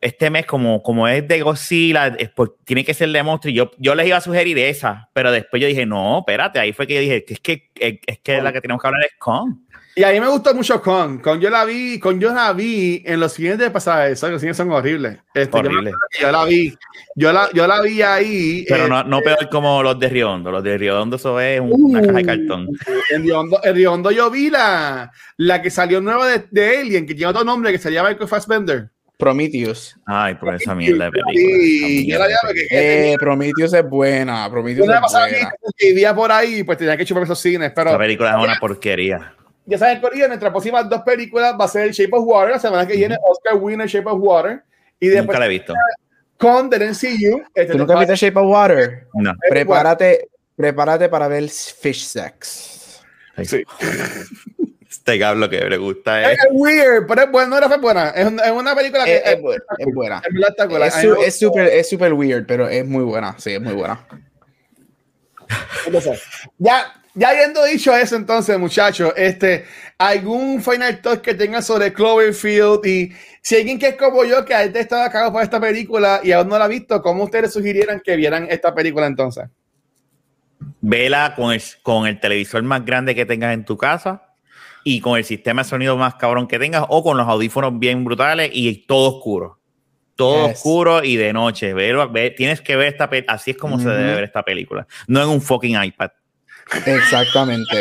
este mes, como, como es de Godzilla, es por- tiene que ser de monstruo. Y yo, yo les iba a sugerir esa, pero después yo dije, no, espérate, ahí fue que yo dije, que es que, es, es que la que tenemos que hablar es Kong. Y a mí me gustó mucho con. Con yo la vi, con yo la vi en los siguientes pasajes. Los siguientes son horribles. Este, Horrible. Yo, la vi. Yo la, yo la vi ahí. Pero eh, no, no peor como los de Riondo. Los de Riondo, eso es una Uh. caja de cartón. En Riondo, en Riondo yo vi la, la que salió nueva de, de Alien, que tiene otro nombre que se llama Michael Fassbender. Prometheus. Ay, por esa mierda de película. Sí, yo la de Eh, Prometheus es buena. Prometheus la es buena. que vivía por ahí, pues tenía que chupar esos cines. Pero película es una porquería. Ya saben, Corillo, nuestras próximas dos películas va a ser Shape of Water, la semana que viene Oscar Winner Shape of Water. Y después Nunca la he visto. con The MCU. Este, ¿Tú nunca viste Shape of Water? No. Prepárate, prepárate para ver Fish Sex. Sí. Este cablo que le gusta es. Es, es weird, pero es buena, no era fue buena. Es, un- es una película que Es, es buena. Es buena. es. Es es súper es súper weird, pero es muy buena. Sí, es muy buena. Entonces, ya, ya habiendo dicho eso, entonces, muchachos, este, algún final thought que tengan sobre Cloverfield y si alguien que es como yo, que antes estaba cagado por esta película y aún no la ha visto, ¿cómo ustedes sugirieran que vieran esta película entonces? Vela con el, con el televisor más grande que tengas en tu casa y con el sistema de sonido más cabrón que tengas o con los audífonos bien brutales y todo oscuro. Todo Yes. oscuro y de noche. Ver- ver- tienes que ver esta película. Así es como se debe ver esta película. No en un fucking iPad. Exactamente.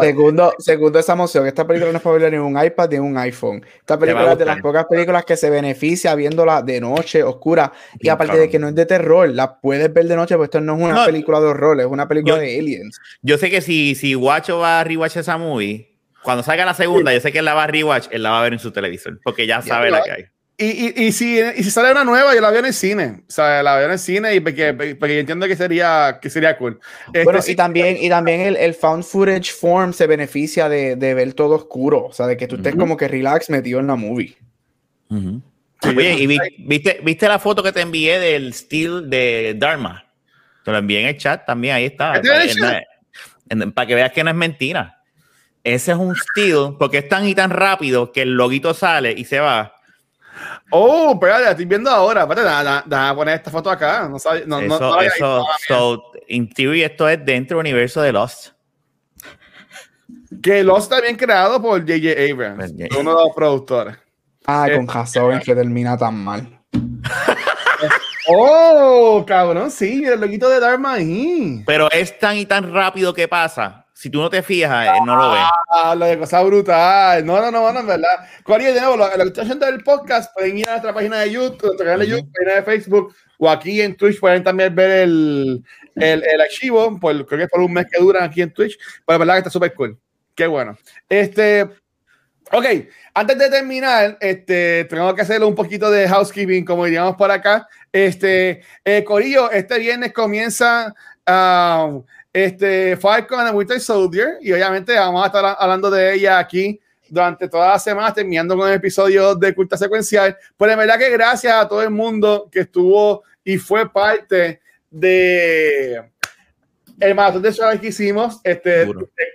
Segundo, segundo esa emoción. Esta película no es para verla ni en un iPad ni en un iPhone. Esta película es de las pocas películas que se beneficia viéndola de noche, oscura. Y Bien, aparte cabrón. de que no es de terror, la puedes ver de noche, porque esto no es una No. película de horror, es una película Yo- de aliens. Yo sé que si, si Guacho va a rewatch esa movie, cuando salga la segunda, yo sé que él la va a rewatch, él la va a ver en su televisor, porque ya sabe la que hay. Y, y, y, si, y si sale una nueva, yo la veo en el cine. O sea, la veo en el cine y porque, porque yo entiendo que sería, que sería cool. Este, Bueno, y también, y también el, el found footage form se beneficia de, de ver todo oscuro. O sea, de que tú estés Ujú. como que relax metido en la movie. Sí, Oye, ¿y vi- viste, viste la foto que te envié del steel de Dharma? Te lo envié en el chat también, ahí está. ¿Este en chat? en- para que veas que no es mentira. Ese es un steel, porque es tan y tan rápido que el loguito sale y se va. Oh, espérate, la estoy viendo ahora. Espérate, déjame poner esta foto acá. No sabe- no, no- eso, no eso, so, in theory, esto es dentro del universo de Lost. Que Lost está bien creado por J.J. Abrams, Pues, uno de los productores. Ah, Eh, con razón que termina tan mal. Oh, cabrón, sí, el loquito de Dharma ahí. Pero es tan y tan rápido que pasa. Si tú no te fijas, eh, no lo ves. Ah, lo de cosa brutal. No, no, no, no, en verdad. Corio, de nuevo, lo, lo que haciendo del podcast, pueden ir a nuestra página de YouTube, nuestra canal de YouTube, página de Facebook, o aquí en Twitch pueden también ver el, el, el archivo, por, creo que es por un mes que duran aquí en Twitch, pero la verdad que está súper cool. Qué bueno. Este, ok, antes de terminar, este, tengo que hacerle un poquito de housekeeping, como diríamos por acá. Este, eh, Corillo, este viernes comienza um, este, Falcon and the Winter Soldier, y obviamente vamos a estar hablando de ella aquí durante toda la semana, terminando con el episodio de Culta Secuencial. Pero en verdad que gracias a todo el mundo que estuvo y fue parte de el maratón de shows que hicimos. Este,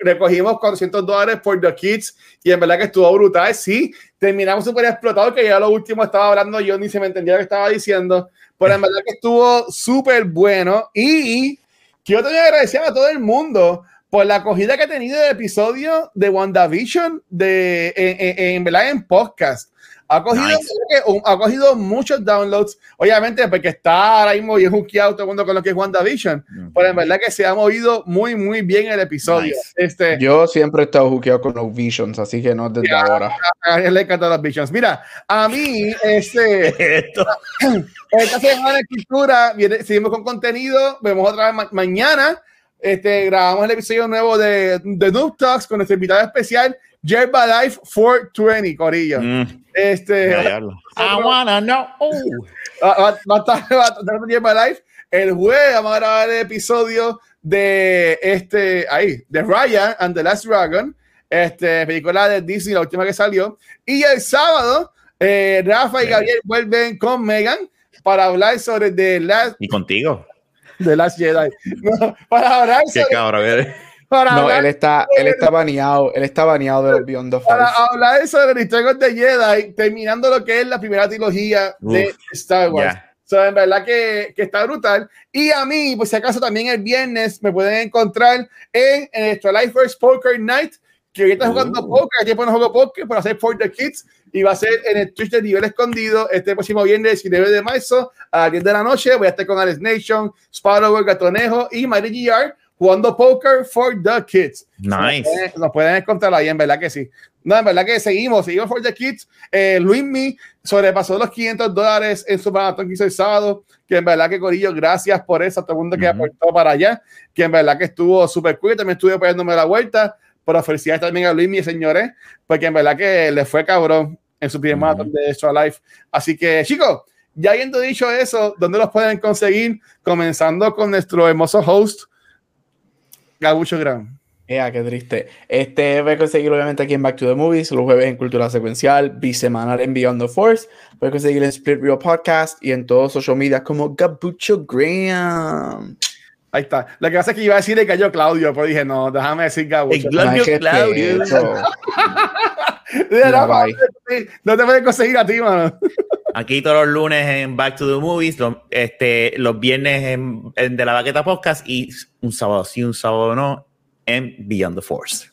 recogimos 400 dólares por The Kids y en verdad que estuvo brutal. Sí, terminamos súper explotados, que ya lo último estaba hablando yo, ni se me entendía lo que estaba diciendo, pero en verdad que estuvo súper bueno y quiero también agradecer a todo el mundo por la acogida que ha tenido el episodio de WandaVision de, en, en, en, en podcast. Ha cogido, Nice. ha cogido muchos downloads, obviamente porque está ahora mismo y es un todo el mundo con lo que es WandaVision, pero en verdad que se ha movido muy, muy bien el episodio. Nice. Este, Yo siempre he estado juqueado con los Visions, así que no desde Ya. ahora. a él le encantan las Visions. Mira, a mí, este, Esto. esta semana en Cultura, viene- seguimos con contenido, vemos otra vez ma- mañana. Este, grabamos el episodio nuevo de, de Noob Talks con nuestro invitado especial, Yerba Life 420, Corillo. Mm, Este. I wanna know. Oh. va, va- va a estar va a estar en Yerba Life. El jueves vamos a grabar el episodio de este, ahí, de Ryan and the Last Dragon, este, película de Disney, la última que salió. Y el sábado, eh, Rafa y Gabriel vuelven con Megan para hablar sobre The Last, Y contigo. The Last Jedi. No, para hablar Qué sobre, cabrón eres. Para No, él está, él está baneado, él está baneado de los Beyond the para Force. hablar sobre el historia de Jedi, terminando lo que es la primera trilogía de Uf, Star Wars. ya. So, en verdad que, que está brutal. Y a mí, pues si acaso también el viernes me pueden encontrar en, en nuestro Life First Poker Night, que ahorita jugando Uh. poker, aquí no juego poker para hacer For the Kids y va a ser en el Twitch de nivel escondido este próximo viernes 19 de marzo a las 10 de la noche. Voy a estar con Alex Nation, Sparrow, Gatonejo y Mary GR jugando poker for the kids. Nice. Nos pueden- Nos pueden encontrar ahí, en verdad que sí. No, en verdad que seguimos, seguimos for the kids. Eh, Luis Mi sobrepasó los 500 dólares en su maratón que hizo el sábado. Que en verdad que Corillo, gracias por eso a todo el mundo que Ujú. aportó para allá. Que en verdad que estuvo súper cool. También estuve poniéndome la vuelta. Pero felicidades también a Luis Mi, señores, porque en verdad que le fue cabrón en su primer Ujú. maratón de Extra Life. Así que, chicos, ya habiendo dicho eso, ¿dónde los pueden conseguir? Comenzando con nuestro hermoso host, Gabucho Gran. Ea, qué triste. Este voy a conseguir obviamente aquí en Back to the Movies, los jueves en Cultura Secuencial, bisemanal en Beyond the Force. Voy a conseguir en Split Real Podcast y en todos social media como Gabucho Graham. Ahí está. Lo que pasa es que iba a decir el gallo Claudio, pero dije, no, déjame decir Gabucho. El Claudio, que Claudio. Ya, no te puedes conseguir a ti, mano. Aquí todos los lunes en Back to the Movies, los, este, los viernes en, en De la Baqueta Podcast y un sábado sí, un sábado no en Beyond the Force.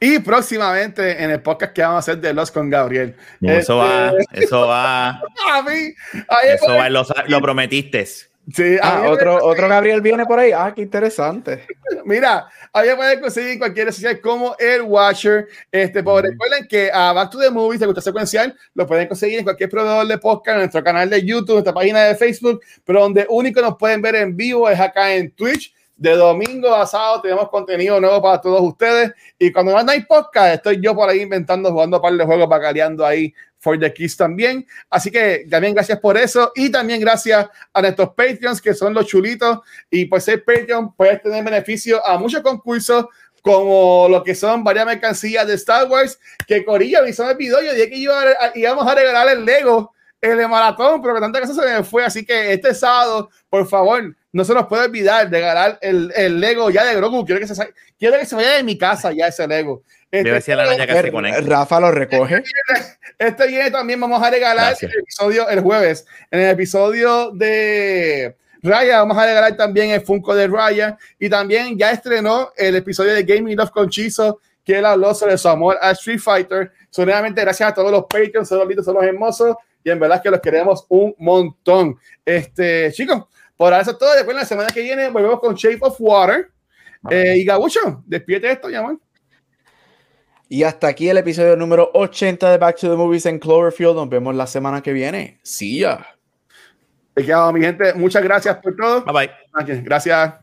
Y próximamente en el podcast que vamos a hacer de Los con Gabriel. Eso va, Este, eso va, A mí, ahí eso va, lo, lo prometiste. Sí, Ah, otro, otro Gabriel viene por ahí. Ah, qué interesante. Mira, ahí pueden conseguir en cualquier social como el Watcher. Este, pues, recuerden que a Back to the Movies, de Cultura Secuencial, lo pueden conseguir en cualquier proveedor de podcast, en nuestro canal de YouTube, nuestra página de Facebook, pero donde único nos pueden ver en vivo es acá en Twitch. De domingo a sábado tenemos contenido nuevo para todos ustedes. Y cuando no hay podcast, estoy yo por ahí inventando, jugando un par de juegos, bacaleando ahí for the kids también. Así que también gracias por eso. Y también gracias a nuestros Patreons, que son los chulitos. Y por ser Patreon, puedes tener beneficio a muchos concursos, como lo que son varias mercancías de Star Wars. Que Corillo me hizo el video. Yo dije que iba a- íbamos a regalar el Lego, el de maratón, pero que tanta cosa se me fue. Así que este sábado, por favor, no se nos puede olvidar de regalar el, el Lego ya de Grogu. Quiero que se, quiero que se vaya de mi casa ya ese Lego. Este, Debe ser la araña que se conecta. Rafa lo recoge. este viene también vamos a regalar Gracias. el episodio el jueves. En el episodio de Raya vamos a regalar también el Funko de Raya y también ya estrenó el episodio de Gaming Love con Chizo que él habló sobre su amor a Street Fighter. Solamente gracias a todos los Patreons, son los lindos, son los hermosos y en verdad que los queremos un montón. Este, chicos, por ahora eso es todo. Después la semana que viene volvemos con Shape of Water. Eh, y Gabucho, despídete esto, ya, man. Y hasta aquí el episodio número 80 de Back to the Movies en Cloverfield. Nos vemos la semana que viene. Sí, ya. Te quedado, mi gente. Muchas gracias por todo. Bye bye. Gracias.